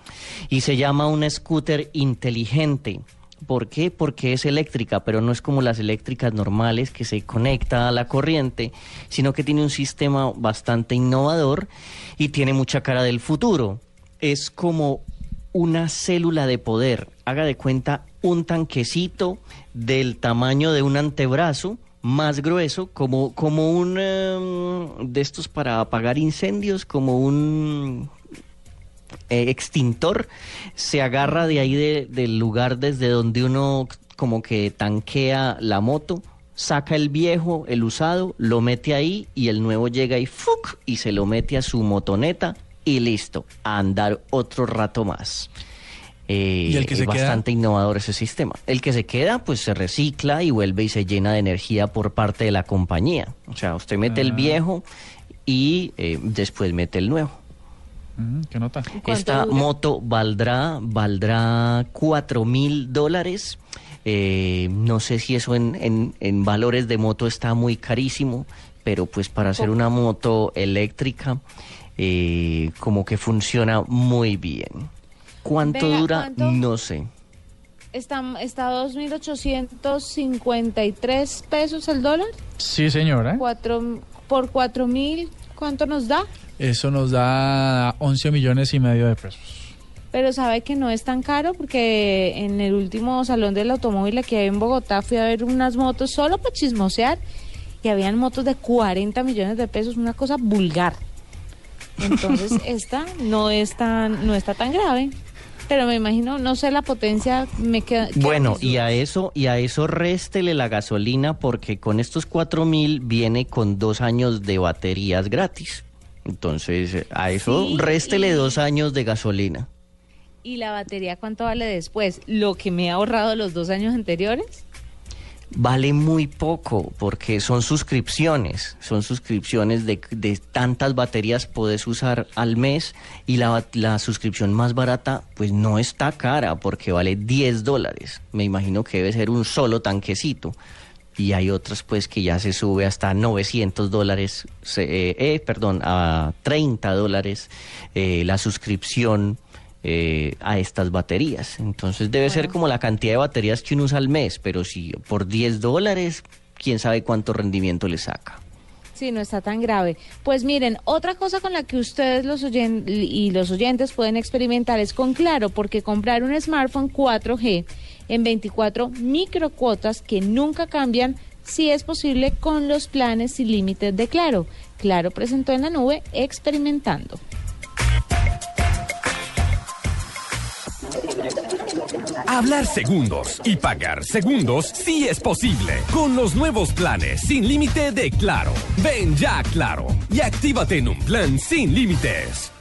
y se llama una scooter inteligente. ¿Por qué? Porque es eléctrica, pero no es como las eléctricas normales que se conecta a la corriente, sino que tiene un sistema bastante innovador y tiene mucha cara del futuro. Es como una célula de poder. Haga de cuenta un tanquecito del tamaño de un antebrazo, más grueso, como, como un em, de estos para apagar incendios, como un eh, extintor, se agarra de ahí de- del lugar desde donde uno como que tanquea la moto, saca el viejo, el usado, lo mete ahí y el nuevo llega y ¡fuc! y se lo mete a su motoneta y listo, a andar otro rato más. Eh, ¿Y el que es se queda? bastante innovador ese sistema. El que se queda, pues se recicla y vuelve y se llena de energía por parte de la compañía. O sea, usted mete el Ah. viejo y eh, después mete el nuevo. ¿Qué nota? Esta moto valdrá, valdrá cuatro mil dólares. Eh, no sé si eso en, en- en valores de moto está muy carísimo, pero pues para hacer una moto eléctrica, eh, como que funciona muy bien. ¿Cuánto Venga, dura? ¿cuánto? No sé. Está, está 2.853 pesos el dólar. Sí, señora. Cuatro, por 4.000, ¿cuánto nos da? Eso nos da 11 millones y medio de pesos. Pero sabe que no es tan caro porque en el último salón del automóvil aquí en Bogotá fui a ver unas motos solo para chismosear y habían motos de 40 millones de pesos, una cosa vulgar. Entonces esta no es tan, no está tan grave. Pero me imagino, no sé la potencia, me queda. Bueno, y a eso, y a eso réstele la gasolina porque con estos cuatro mil viene con dos años de baterías gratis. Entonces, a eso Sí, réstele y- dos años de gasolina. ¿Y la batería cuánto vale después? ¿Lo que me he ahorrado los dos años anteriores? Vale muy poco porque son suscripciones, son suscripciones de, de tantas baterías puedes usar al mes y la, la suscripción más barata pues no está cara porque vale 10 dólares. Me imagino que debe ser un solo tanquecito. Y hay otras pues que ya se sube hasta 900 dólares, eh, eh, perdón, a 30 dólares eh, la suscripción eh, a estas baterías. Entonces debe ser como la cantidad de baterías que uno usa al mes, pero si por 10 dólares, quién sabe cuánto rendimiento le saca. Sí, no está tan grave. Pues miren, otra cosa con la que ustedes los oyen y los oyentes pueden experimentar es con Claro, porque comprar un smartphone 4G en 24 microcuotas que nunca cambian, sí es posible con los planes sin límites de Claro. Claro presentó en la nube experimentando. Hablar segundos y pagar segundos sí es posible con los nuevos planes sin límite de Claro. Ven ya Claro y actívate en un plan sin límites.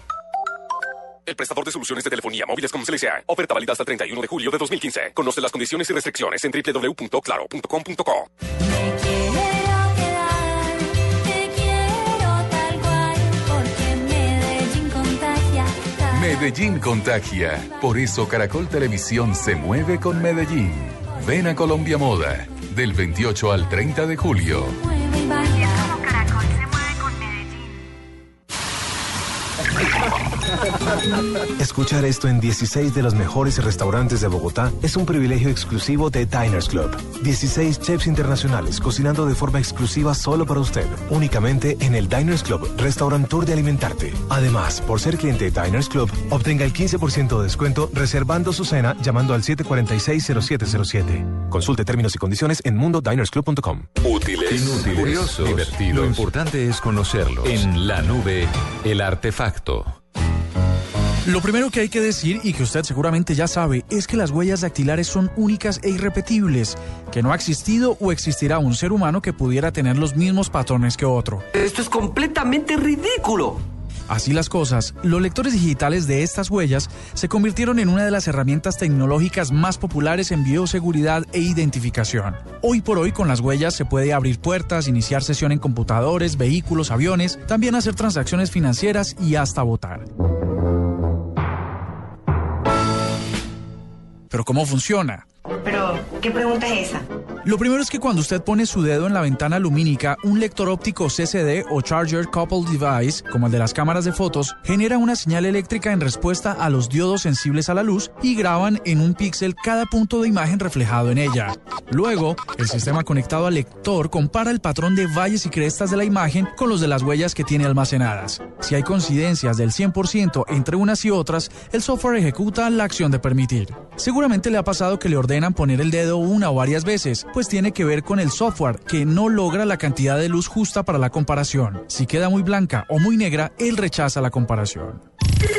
El prestador de soluciones de telefonía móviles como CLSA. Oferta válida hasta el 31 de julio de 2015. Conoce las condiciones y restricciones en www.claro.com.co. Medellín contagia. Por eso Caracol Televisión se mueve con Medellín. Ven a Colombia Moda. Del 28 al 30 de julio. Escuchar esto en 16 de los mejores restaurantes de Bogotá es un privilegio exclusivo de Diners Club. 16 chefs internacionales cocinando de forma exclusiva solo para usted, únicamente en el Diners Club Restaurant Tour de Alimentarte. Además, por ser cliente de Diners Club, obtenga el 15% de descuento reservando su cena llamando al 746-0707. Consulte términos y condiciones en mundodinersclub.com. Útiles, Inútiles, curiosos, divertidos. Lo importante es conocerlos. En la nube, el artefacto. Lo primero que hay que decir, y que usted seguramente ya sabe, es que las huellas dactilares son únicas e irrepetibles, que no ha existido o existirá un ser humano que pudiera tener los mismos patrones que otro. Esto es completamente ridículo. Así las cosas, los lectores digitales de estas huellas se convirtieron en una de las herramientas tecnológicas más populares en bioseguridad e identificación. Hoy por hoy con las huellas se puede abrir puertas, iniciar sesión en computadores, vehículos, aviones, también hacer transacciones financieras y hasta votar. Pero ¿cómo funciona? Pero, ¿qué pregunta es esa? Lo primero es que cuando usted pone su dedo en la ventana lumínica, un lector óptico CCD o Charger Coupled Device, como el de las cámaras de fotos, genera una señal eléctrica en respuesta a los diodos sensibles a la luz y graban en un píxel cada punto de imagen reflejado en ella. Luego, el sistema conectado al lector compara el patrón de valles y crestas de la imagen con los de las huellas que tiene almacenadas. Si hay coincidencias del 100% entre unas y otras, el software ejecuta la acción de permitir. Seguramente le ha pasado que le ordenan poner el dedo una o varias veces Pues tiene que ver con el software, que no logra la cantidad de luz justa para la comparación. Si queda muy blanca o muy negra, él rechaza la comparación. ¿Qué?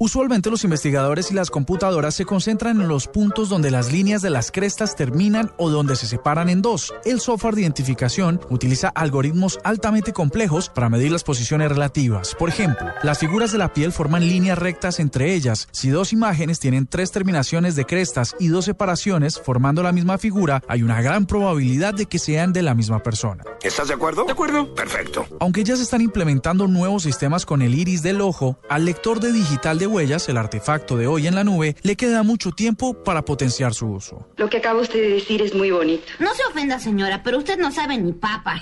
Usualmente los investigadores y las computadoras se concentran en los puntos donde las líneas de las crestas terminan o donde se separan en dos. El software de identificación utiliza algoritmos altamente complejos para medir las posiciones relativas. Por ejemplo, las figuras de la piel forman líneas rectas entre ellas. Si dos imágenes tienen tres terminaciones de crestas y dos separaciones formando la misma figura, hay una gran probabilidad de que sean de la misma persona. ¿Estás de acuerdo? De acuerdo. Perfecto. Aunque ya se están implementando nuevos sistemas con el iris del ojo, al lector de digital de huellas, el artefacto de hoy en la nube, le queda mucho tiempo para potenciar su uso. Lo que acaba usted de decir es muy bonito. No se ofenda, señora, pero usted no sabe ni papa.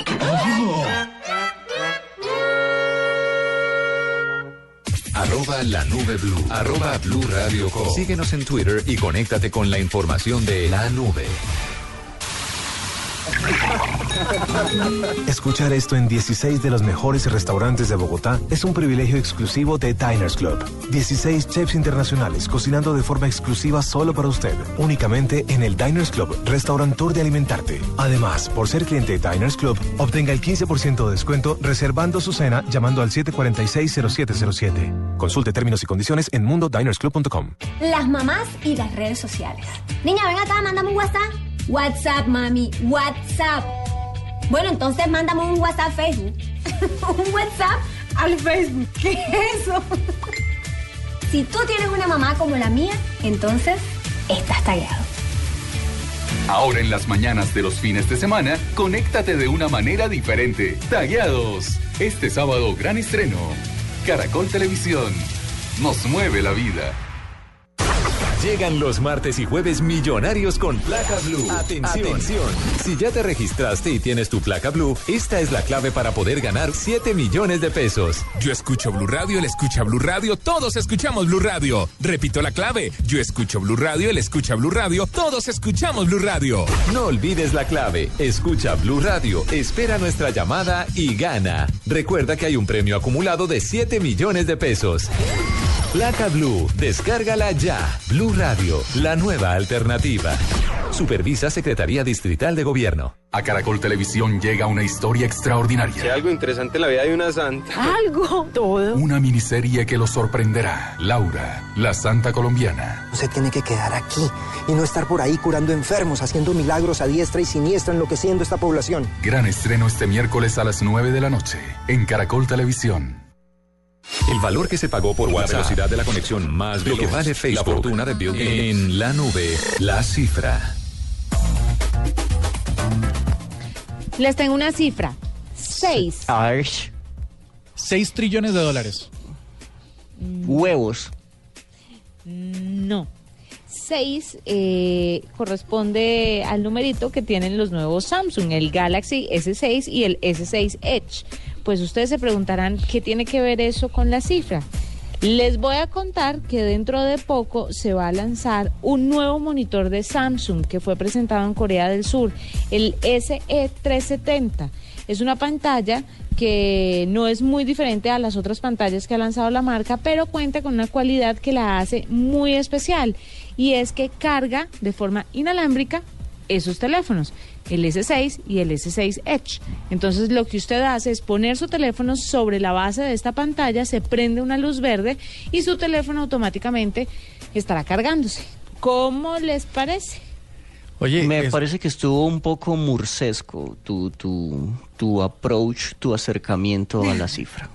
Arroba la nube blue. Arroba blue radio com. Síguenos en Twitter y conéctate con la información de la nube. Escuchar esto en 16 de los mejores restaurantes de Bogotá es un privilegio exclusivo de Diners Club. 16 chefs internacionales cocinando de forma exclusiva solo para usted, únicamente en el Diners Club, Restaurant Tour de Alimentarte. Además, por ser cliente de Diners Club, obtenga el 15% de descuento reservando su cena llamando al 746-0707. Consulte términos y condiciones en mundodinersclub.com. Las mamás y las redes sociales. Niña, ven acá, mándame un WhatsApp. WhatsApp, mami, WhatsApp. Bueno, entonces mándame un WhatsApp Facebook. un WhatsApp al Facebook. ¿Qué es eso? si tú tienes una mamá como la mía, entonces estás tallado. Ahora en las mañanas de los fines de semana, conéctate de una manera diferente. Tagueados. Este sábado, gran estreno. Caracol Televisión. Nos mueve la vida. Llegan los martes y jueves millonarios con placa blue. Atención. Atención. Si ya te registraste y tienes tu placa blue, esta es la clave para poder ganar 7 millones de pesos. Yo escucho Blue Radio, él escucha Blue Radio, todos escuchamos Blue Radio. Repito la clave. Yo escucho Blue Radio, él escucha Blue Radio, todos escuchamos Blue Radio. No olvides la clave. Escucha Blue Radio, espera nuestra llamada y gana. Recuerda que hay un premio acumulado de 7 millones de pesos. Placa Blue, descárgala ya. Blue Radio, la nueva alternativa. Supervisa Secretaría Distrital de Gobierno. A Caracol Televisión llega una historia extraordinaria. Si hay algo interesante en la vida de una santa. Algo. Todo. Una miniserie que lo sorprenderá. Laura, la santa colombiana. Usted tiene que quedar aquí y no estar por ahí curando enfermos, haciendo milagros a diestra y siniestra, enloqueciendo esta población. Gran estreno este miércoles a las 9 de la noche en Caracol Televisión. El valor que se pagó por WhatsApp, la velocidad de la conexión más lo que vale Facebook, la fortuna de Bill Gates. En la nube, la cifra. Les tengo una cifra. Seis. A ver. 6 trillones de dólares. Huevos. No. 6 eh, corresponde al numerito que tienen los nuevos Samsung, el Galaxy S6 y el S6 Edge. Pues ustedes se preguntarán qué tiene que ver eso con la cifra. Les voy a contar que dentro de poco se va a lanzar un nuevo monitor de Samsung que fue presentado en Corea del Sur, el SE370. Es una pantalla que no es muy diferente a las otras pantallas que ha lanzado la marca, pero cuenta con una cualidad que la hace muy especial y es que carga de forma inalámbrica esos teléfonos, el S6 y el S6 Edge. Entonces lo que usted hace es poner su teléfono sobre la base de esta pantalla, se prende una luz verde y su teléfono automáticamente estará cargándose. ¿Cómo les parece? Oye, me es- parece que estuvo un poco murcesco tu, tu, tu approach, tu acercamiento a la cifra.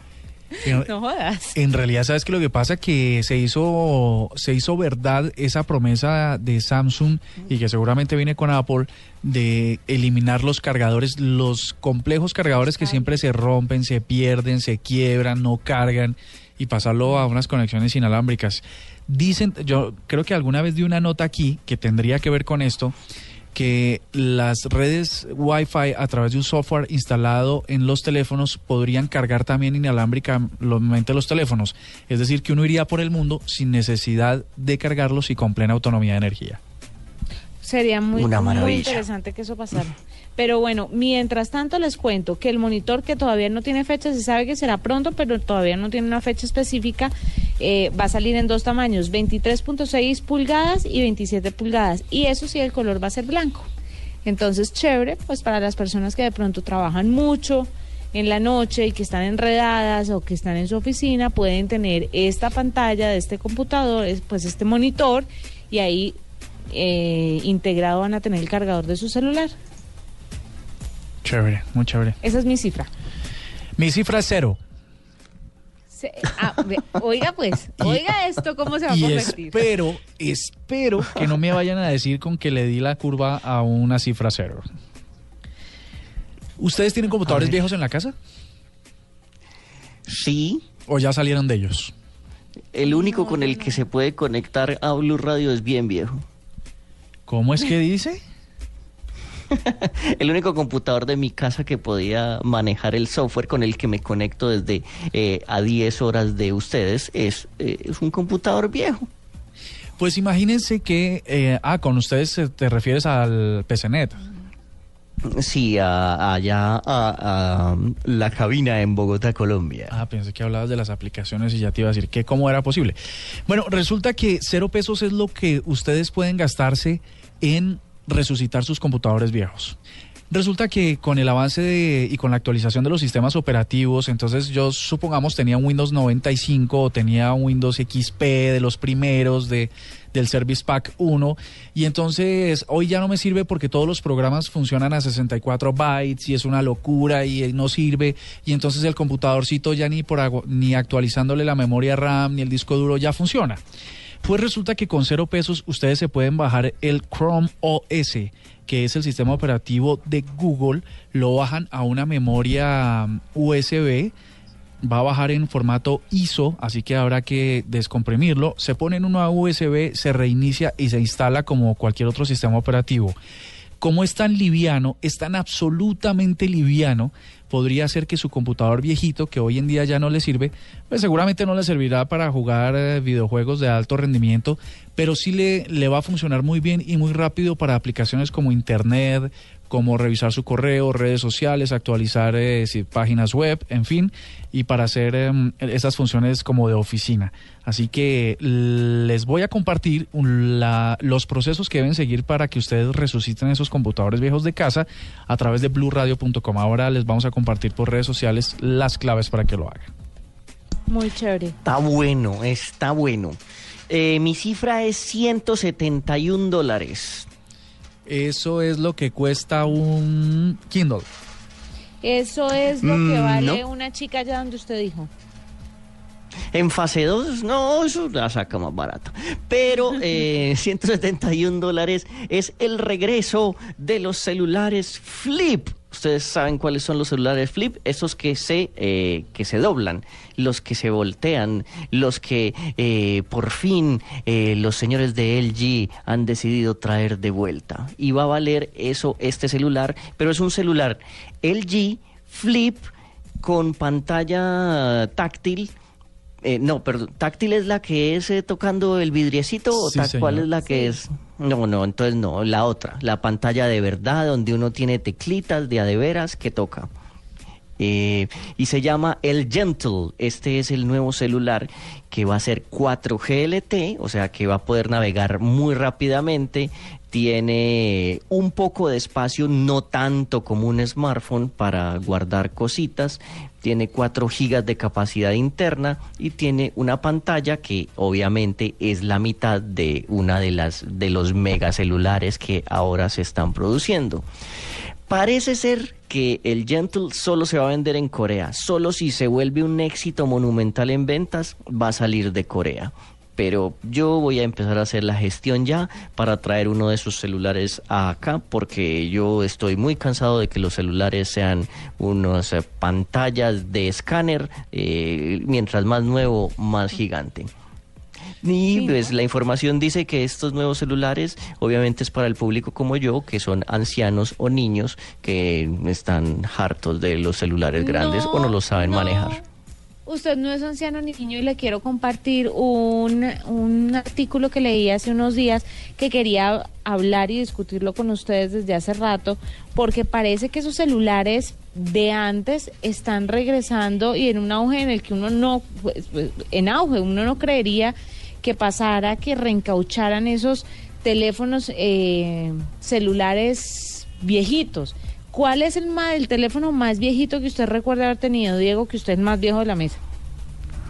En, No jodas. en realidad, ¿sabes qué lo que pasa? Que se hizo, se hizo verdad esa promesa de Samsung y que seguramente viene con Apple de eliminar los cargadores, los complejos cargadores que siempre se rompen, se pierden, se quiebran, no cargan y pasarlo a unas conexiones inalámbricas. Dicen, yo creo que alguna vez di una nota aquí que tendría que ver con esto, que las redes Wi-Fi a través de un software instalado en los teléfonos podrían cargar también inalámbricamente los teléfonos. Es decir, que uno iría por el mundo sin necesidad de cargarlos y con plena autonomía de energía. Sería muy, Una muy interesante que eso pasara. Pero bueno, mientras tanto les cuento que el monitor que todavía no tiene fecha, se sabe que será pronto, pero todavía no tiene una fecha específica, Eh, va a salir en dos tamaños, 23.6 pulgadas y 27 pulgadas. Y eso sí, el color va a ser blanco. Entonces, chévere, pues para las personas que de pronto trabajan mucho en la noche y que están enredadas o que están en su oficina, pueden tener esta pantalla de este computador, es- pues este monitor, y ahí eh, integrado van a tener el cargador de su celular. Chévere, muy chévere. Esa es mi cifra. Mi cifra es cero. Se- ah, oiga pues, oiga esto cómo se va a Y convertir. espero, espero que no me vayan a decir con que le di la curva a una cifra cero. ¿Ustedes tienen computadores viejos en la casa? Sí. ¿O ya salieron de ellos? El único con el que se puede conectar a Blue Radio es bien viejo. ¿Cómo es que dice? El único computador de mi casa que podía manejar el software con el que me conecto desde eh, a 10 horas de ustedes es, eh, es un computador viejo. Pues imagínense que, eh, ah, con ustedes te refieres al PCNet. Sí, a- allá a, a la cabina en Bogotá, Colombia. Ah, pensé que hablabas de las aplicaciones y ya te iba a decir que cómo era posible. Bueno, resulta que cero pesos es lo que ustedes pueden gastarse en resucitar sus computadores viejos. Resulta que con el avance de- y con la actualización de los sistemas operativos, entonces yo supongamos tenía un Windows 95 o tenía un Windows XP de los primeros de, del Service Pack 1 y entonces hoy ya no me sirve porque todos los programas funcionan a 64 bytes y es una locura y eh, no sirve y entonces el computadorcito ya ni por ni actualizándole la memoria RAM ni el disco duro ya funciona. Pues resulta que con cero pesos ustedes se pueden bajar el Chrome OS, que es el sistema operativo de Google, lo bajan a una memoria USB, va a bajar en formato ISO, así que habrá que descomprimirlo, se pone en una USB, se reinicia y se instala como cualquier otro sistema operativo. Como es tan liviano, es tan absolutamente liviano, podría ser que su computador viejito, que hoy en día ya no le sirve, pues seguramente no le servirá para jugar eh, videojuegos de alto rendimiento, pero sí le, le va a funcionar muy bien y muy rápido para aplicaciones como Internet, como revisar su correo, redes sociales, actualizar eh, páginas web, en fin, y para hacer em, esas funciones como de oficina. Así que les voy a compartir la- los procesos que deben seguir para que ustedes resuciten esos computadores viejos de casa a través de blueradio.com. Ahora les vamos a compartir por redes sociales las claves para que lo hagan. Muy chévere. Está bueno, está bueno. Eh, mi cifra es 171 dólares. Eso es lo que cuesta un Kindle. Eso es lo que Mm, vale no. una chica allá donde usted dijo. En fase 2, no, eso la saca más barato. Pero eh, 171 dólares es el regreso de los celulares Flip. Ustedes saben cuáles son los celulares Flip, esos que se, eh, que se doblan, los que se voltean, los que eh, por fin eh, los señores de LG han decidido traer de vuelta. Y va a valer eso este celular, pero es un celular LG Flip con pantalla táctil. Eh, no, perdón, táctil es la que es eh, tocando el vidriecito o Sí, tal señor. es la que es. No, no, entonces no, la otra, la pantalla de verdad donde uno tiene teclitas de a de veras que toca. Eh, y se llama el Gentle. Este es el nuevo celular que va a ser 4G LTE, o sea que va a poder navegar muy rápidamente. Tiene un poco de espacio, no tanto como un smartphone para guardar cositas. Tiene 4 gigas de capacidad interna y tiene una pantalla que obviamente es la mitad de una de las de los megacelulares que ahora se están produciendo. Parece ser que el Gentle solo se va a vender en Corea. Solo si se vuelve un éxito monumental en ventas, va a salir de Corea. Pero yo voy a empezar a hacer la gestión ya para traer uno de esos celulares acá, porque yo estoy muy cansado de que los celulares sean unas eh, pantallas de escáner, eh, mientras más nuevo, más gigante. Y pues la información dice que estos nuevos celulares obviamente es para el público como yo, que son ancianos o niños que están hartos de los celulares grandes o no los saben no. manejar. Usted no es anciano ni niño y le quiero compartir un, un artículo que leí hace unos días que quería hablar y discutirlo con ustedes desde hace rato, porque parece que esos celulares de antes están regresando y en un auge en el que uno no, pues, pues, en auge, uno no creería que pasara, que reencaucharan esos teléfonos eh, celulares viejitos. ¿Cuál es el, el teléfono más viejito que usted recuerda haber tenido, Diego, que usted es más viejo de la mesa?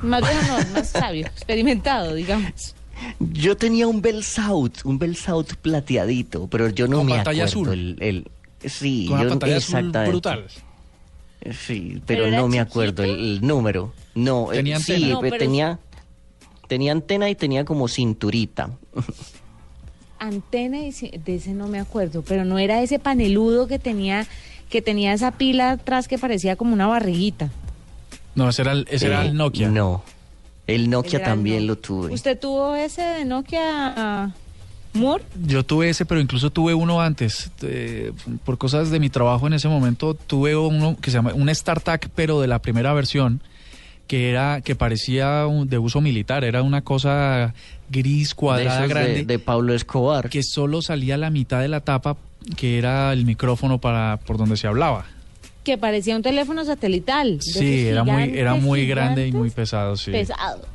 Más viejo no, más sabio, experimentado, digamos. Yo tenía un Bell South, un Bell South plateadito, pero yo no Con me pantalla acuerdo azul. el, el- sí, Con una yo pantalla azul exactamente. brutal. Sí, ¿Pero no me acuerdo el, el número. No, eh, ¿Tenía sí, antena? No, pues, pero- tenía tenía antena y tenía como cinturita. Antena, de ese no me acuerdo, pero no era ese paneludo que tenía, que tenía esa pila atrás que parecía como una barriguita. No, ese era el, ese era Eh, el Nokia. No. El Nokia el también Nokia. lo tuve. ¿Usted tuvo ese de Nokia ah, Moore? Yo tuve ese, pero incluso tuve uno antes. Eh, por cosas de mi trabajo en ese momento, tuve uno que se llama un StarTAC, pero de la primera versión, que era que parecía un- de uso militar. Era una cosa gris, cuadrada, de- grande, de Pablo Escobar. que solo salía la mitad de la tapa, que era el micrófono para por donde se hablaba. Que parecía un teléfono satelital. Sí, era muy, era gigantes, muy grande y muy pesado, sí. Pesado.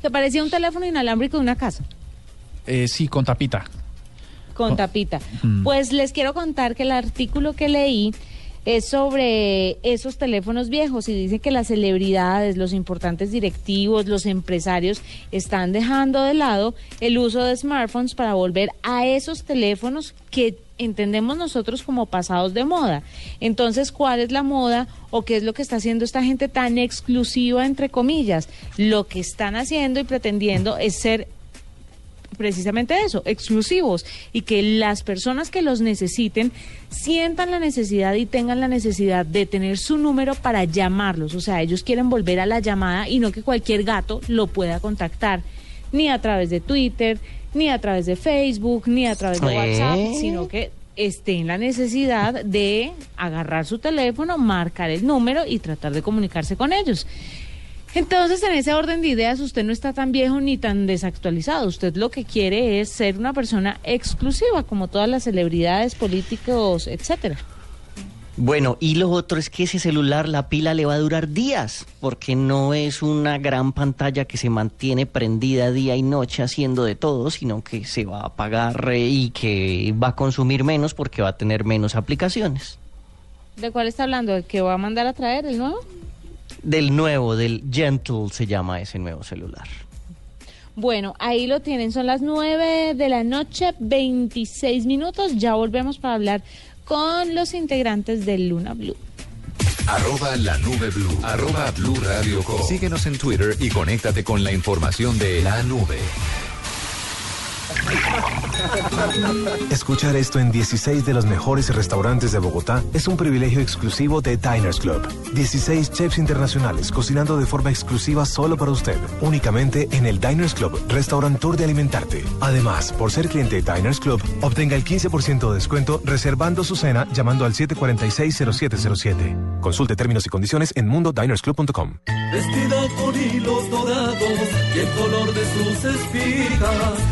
Que parecía un teléfono inalámbrico de una casa. Eh, sí, con tapita. con tapita. Mm. Pues les quiero contar que el artículo que leí es sobre esos teléfonos viejos y dice que las celebridades, los importantes directivos, los empresarios están dejando de lado el uso de smartphones para volver a esos teléfonos que entendemos nosotros como pasados de moda. Entonces, ¿cuál es la moda o qué es lo que está haciendo esta gente tan exclusiva, entre comillas? Lo que están haciendo y pretendiendo es ser precisamente eso, exclusivos, y que las personas que los necesiten sientan la necesidad y tengan la necesidad de tener su número para llamarlos. O sea, ellos quieren volver a la llamada y no que cualquier gato lo pueda contactar, ni a través de Twitter, ni a través de Facebook, ni a través de ¿Eh? WhatsApp, sino que esté en la necesidad de agarrar su teléfono, marcar el número y tratar de comunicarse con ellos. Entonces, en ese orden de ideas, usted no está tan viejo ni tan desactualizado. Usted lo que quiere es ser una persona exclusiva, como todas las celebridades, políticos, etcétera. Bueno, y lo otro es que ese celular, la pila le va a durar días, porque no es una gran pantalla que se mantiene prendida día y noche haciendo de todo, sino que se va a apagar y que va a consumir menos porque va a tener menos aplicaciones. ¿De cuál está hablando? ¿El que va a mandar a traer el nuevo? Del nuevo, del Gentle se llama ese nuevo celular. Bueno, ahí lo tienen. Son las 9 de la noche, 26 minutos. Ya volvemos para hablar con los integrantes de Luna Blue. Arroba la nube blue. Arroba blue radio com. Síguenos en Twitter y conéctate con la información de la nube. Escuchar esto en 16 de los mejores restaurantes de Bogotá es un privilegio exclusivo de Diners Club. 16 chefs internacionales cocinando de forma exclusiva solo para usted, únicamente en el Diners Club, restaurant de alimentarte. Además, por ser cliente de Diners Club, obtenga el 15% de descuento reservando su cena llamando al 746-0707. Consulte términos y condiciones en mundodinersclub.com. Vestida con hilos dorados y el color de sus espigas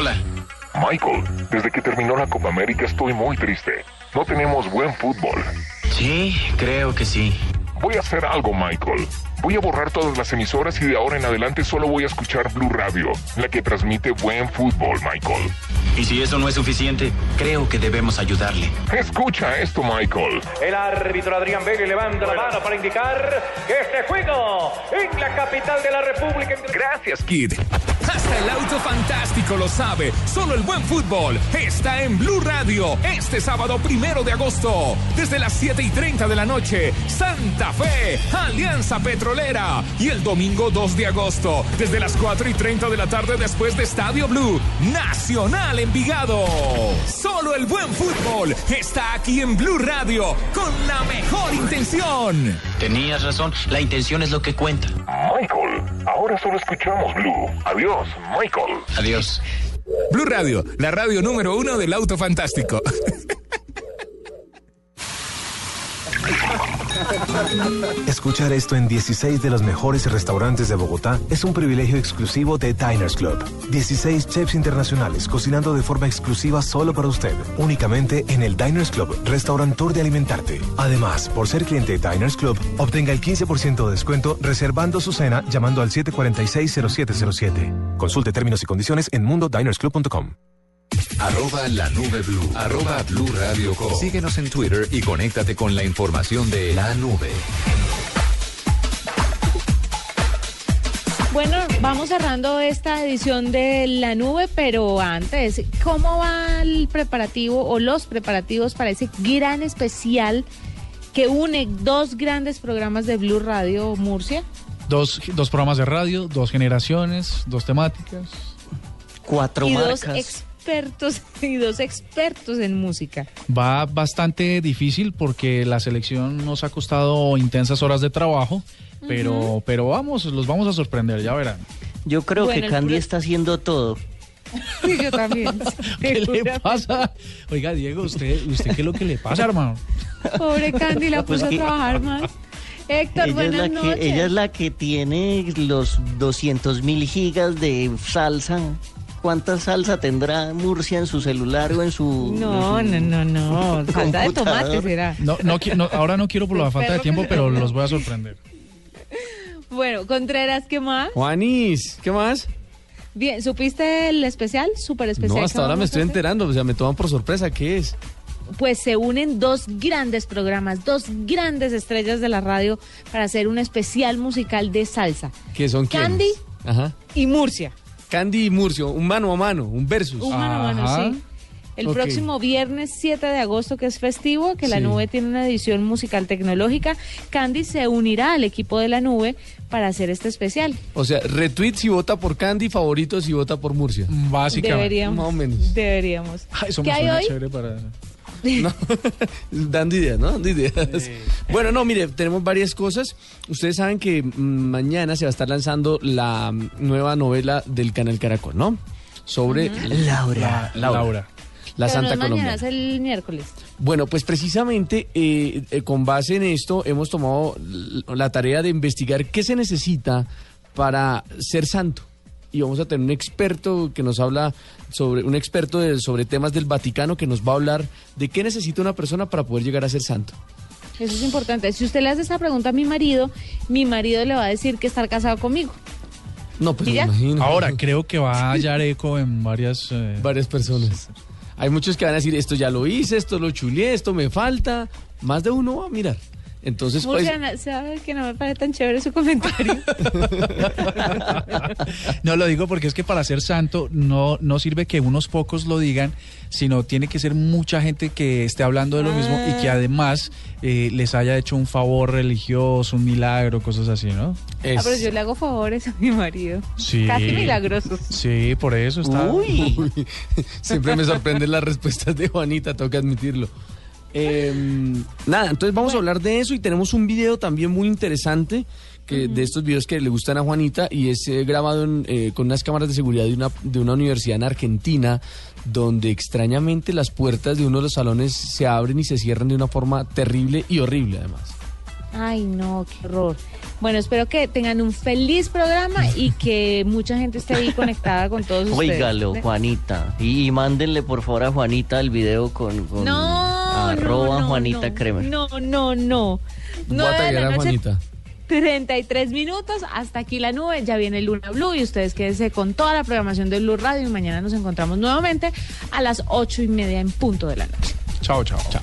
Hola. Michael, desde que terminó la Copa América estoy muy triste. No tenemos buen fútbol. Sí, creo que sí. Voy a hacer algo, Michael. Voy a borrar todas las emisoras y de ahora en adelante solo voy a escuchar Blue Radio, la que transmite buen fútbol, Michael. Y si eso no es suficiente, creo que debemos ayudarle. Escucha esto, Michael. El árbitro Adrián Vega levanta la mano para indicar que este juego en la capital de la República. Gracias, Kid. Hasta el auto fantástico lo sabe. Solo el buen fútbol está en Blue Radio este sábado primero de agosto. Desde las 7 y 30 de la noche, Santa Fe, Alianza Petrolera. Y el domingo 2 de agosto, desde las 4 y 30 de la tarde después de Estadio Blue, Nacional Envigado. Solo el buen fútbol está aquí en Blue Radio con la mejor intención. Tenías razón, la intención es lo que cuenta. Michael, ahora solo escuchamos Blue. Adiós, Michael. Adiós. Blue Radio, la radio número uno del auto fantástico. Escuchar esto en 16 de los mejores restaurantes de Bogotá es un privilegio exclusivo de Diners Club. 16 chefs internacionales cocinando de forma exclusiva solo para usted, únicamente en el Diners Club, restaurantor de alimentarte. Además, por ser cliente de Diners Club, obtenga el 15% de descuento reservando su cena llamando al 746-0707. Consulte términos y condiciones en mundodinersclub.com. Arroba la nube blue. Arroba blue radio com. Síguenos en Twitter y conéctate con la información de la nube. Bueno, vamos cerrando esta edición de La Nube, pero antes, ¿cómo va el preparativo o los preparativos para ese gran especial que une dos grandes programas de Blue Radio Murcia? Dos, dos programas de radio, dos generaciones, dos temáticas. Cuatro y marcas. dos expertos y dos expertos en música. Va bastante difícil porque la selección nos ha costado intensas horas de trabajo, pero, pero vamos, los vamos a sorprender, ya verán. Yo creo Bueno, que Candy está haciendo todo. Sí, yo también. ¿Qué le pasa? Oiga, Diego, ¿usted, usted qué es lo que le pasa, hermano? Pobre Candy la Pues puso a trabajar más. Héctor, Ella es, buenas la noches. que, ella es la que tiene los 200 mil gigas de salsa. ¿Cuánta salsa tendrá Murcia en su celular o en su... No, en su no, no, no. Salsa de tomate será. No, no, no, ahora no quiero por la falta de tiempo, pero los voy a sorprender. Bueno, Contreras, ¿qué más? Juanis, ¿qué más? Bien, ¿supiste el especial? Súper especial. No, hasta ahora me estoy enterando, o sea, me toman por sorpresa, ¿qué es? Pues se unen dos grandes programas, dos grandes estrellas de la radio para hacer un especial musical de salsa. ¿Qué son quiénes? Candy. Ajá. Y Murcia. Candy y Murcio, un mano a mano, un versus. Un mano a mano, sí. El próximo viernes 7 de agosto, que es festivo, que la nube tiene una edición musical tecnológica, Candy se unirá al equipo de la nube para hacer este especial. O sea, retweet si vota por Candy, favorito si vota por Murcia. Básicamente. Deberíamos. Más o menos. Deberíamos. Ay, eso ¿Qué me hay suena hoy? chévere para... Dando ideas, ¿no? Dando ideas. Bueno, no, mire, tenemos varias cosas. Ustedes saben que mm, mañana se va a estar lanzando la mm, nueva novela del canal Caracol, ¿no? Sobre Laura. La- Laura. La Pero Santa no es mañana, Colombia. es el miércoles. Bueno, pues precisamente eh, eh, con base en esto hemos tomado la tarea de investigar qué se necesita para ser santo. Y vamos a tener un experto que nos habla sobre, un experto de- sobre temas del Vaticano que nos va a hablar de qué necesita una persona para poder llegar a ser santo. Eso es importante. Si usted le hace esta pregunta a mi marido, mi marido le va a decir que estar casado conmigo. No, pues ¿Y me imagino. Ahora, creo que va a hallar eco en varias... eh, Varias personas. Hay muchos que van a decir, esto ya lo hice, esto lo chuleé, esto me falta. Más de uno va a mirar. Entonces, pues... Murcia, ¿sabe que no me parece tan chévere su comentario? No lo digo porque es que para ser santo no, no sirve que unos pocos lo digan, sino tiene que ser mucha gente que esté hablando de lo mismo y que Ah. además eh, les haya hecho un favor religioso, un milagro, cosas así, ¿no? Ah, pero yo le hago favores a mi marido. Sí. Casi milagrosos. Sí, por eso está. Uy. Siempre me sorprenden las respuestas de Juanita, tengo que admitirlo. Eh, nada, entonces vamos a hablar de eso y tenemos un video también muy interesante que de estos videos que le gustan a Juanita y es eh, grabado en, eh, con unas cámaras de seguridad de una, de una universidad en Argentina donde extrañamente las puertas de uno de los salones se abren y se cierran de una forma terrible y horrible además. Ay, no, qué horror. Bueno, espero que tengan un feliz programa y que mucha gente esté ahí conectada con todos ustedes. Óigalo, Juanita. Y, y mándenle por favor a Juanita el video con, con No, arroba no, no, Juanita no. Kremer. No, no, no. Voy a de la a noche, Juanita. 33 minutos, hasta aquí la nube, ya viene Luna Blue y ustedes quédense con toda la programación de Blue Radio y mañana nos encontramos nuevamente a las ocho y media en punto de la noche. Chao, chao. Chao.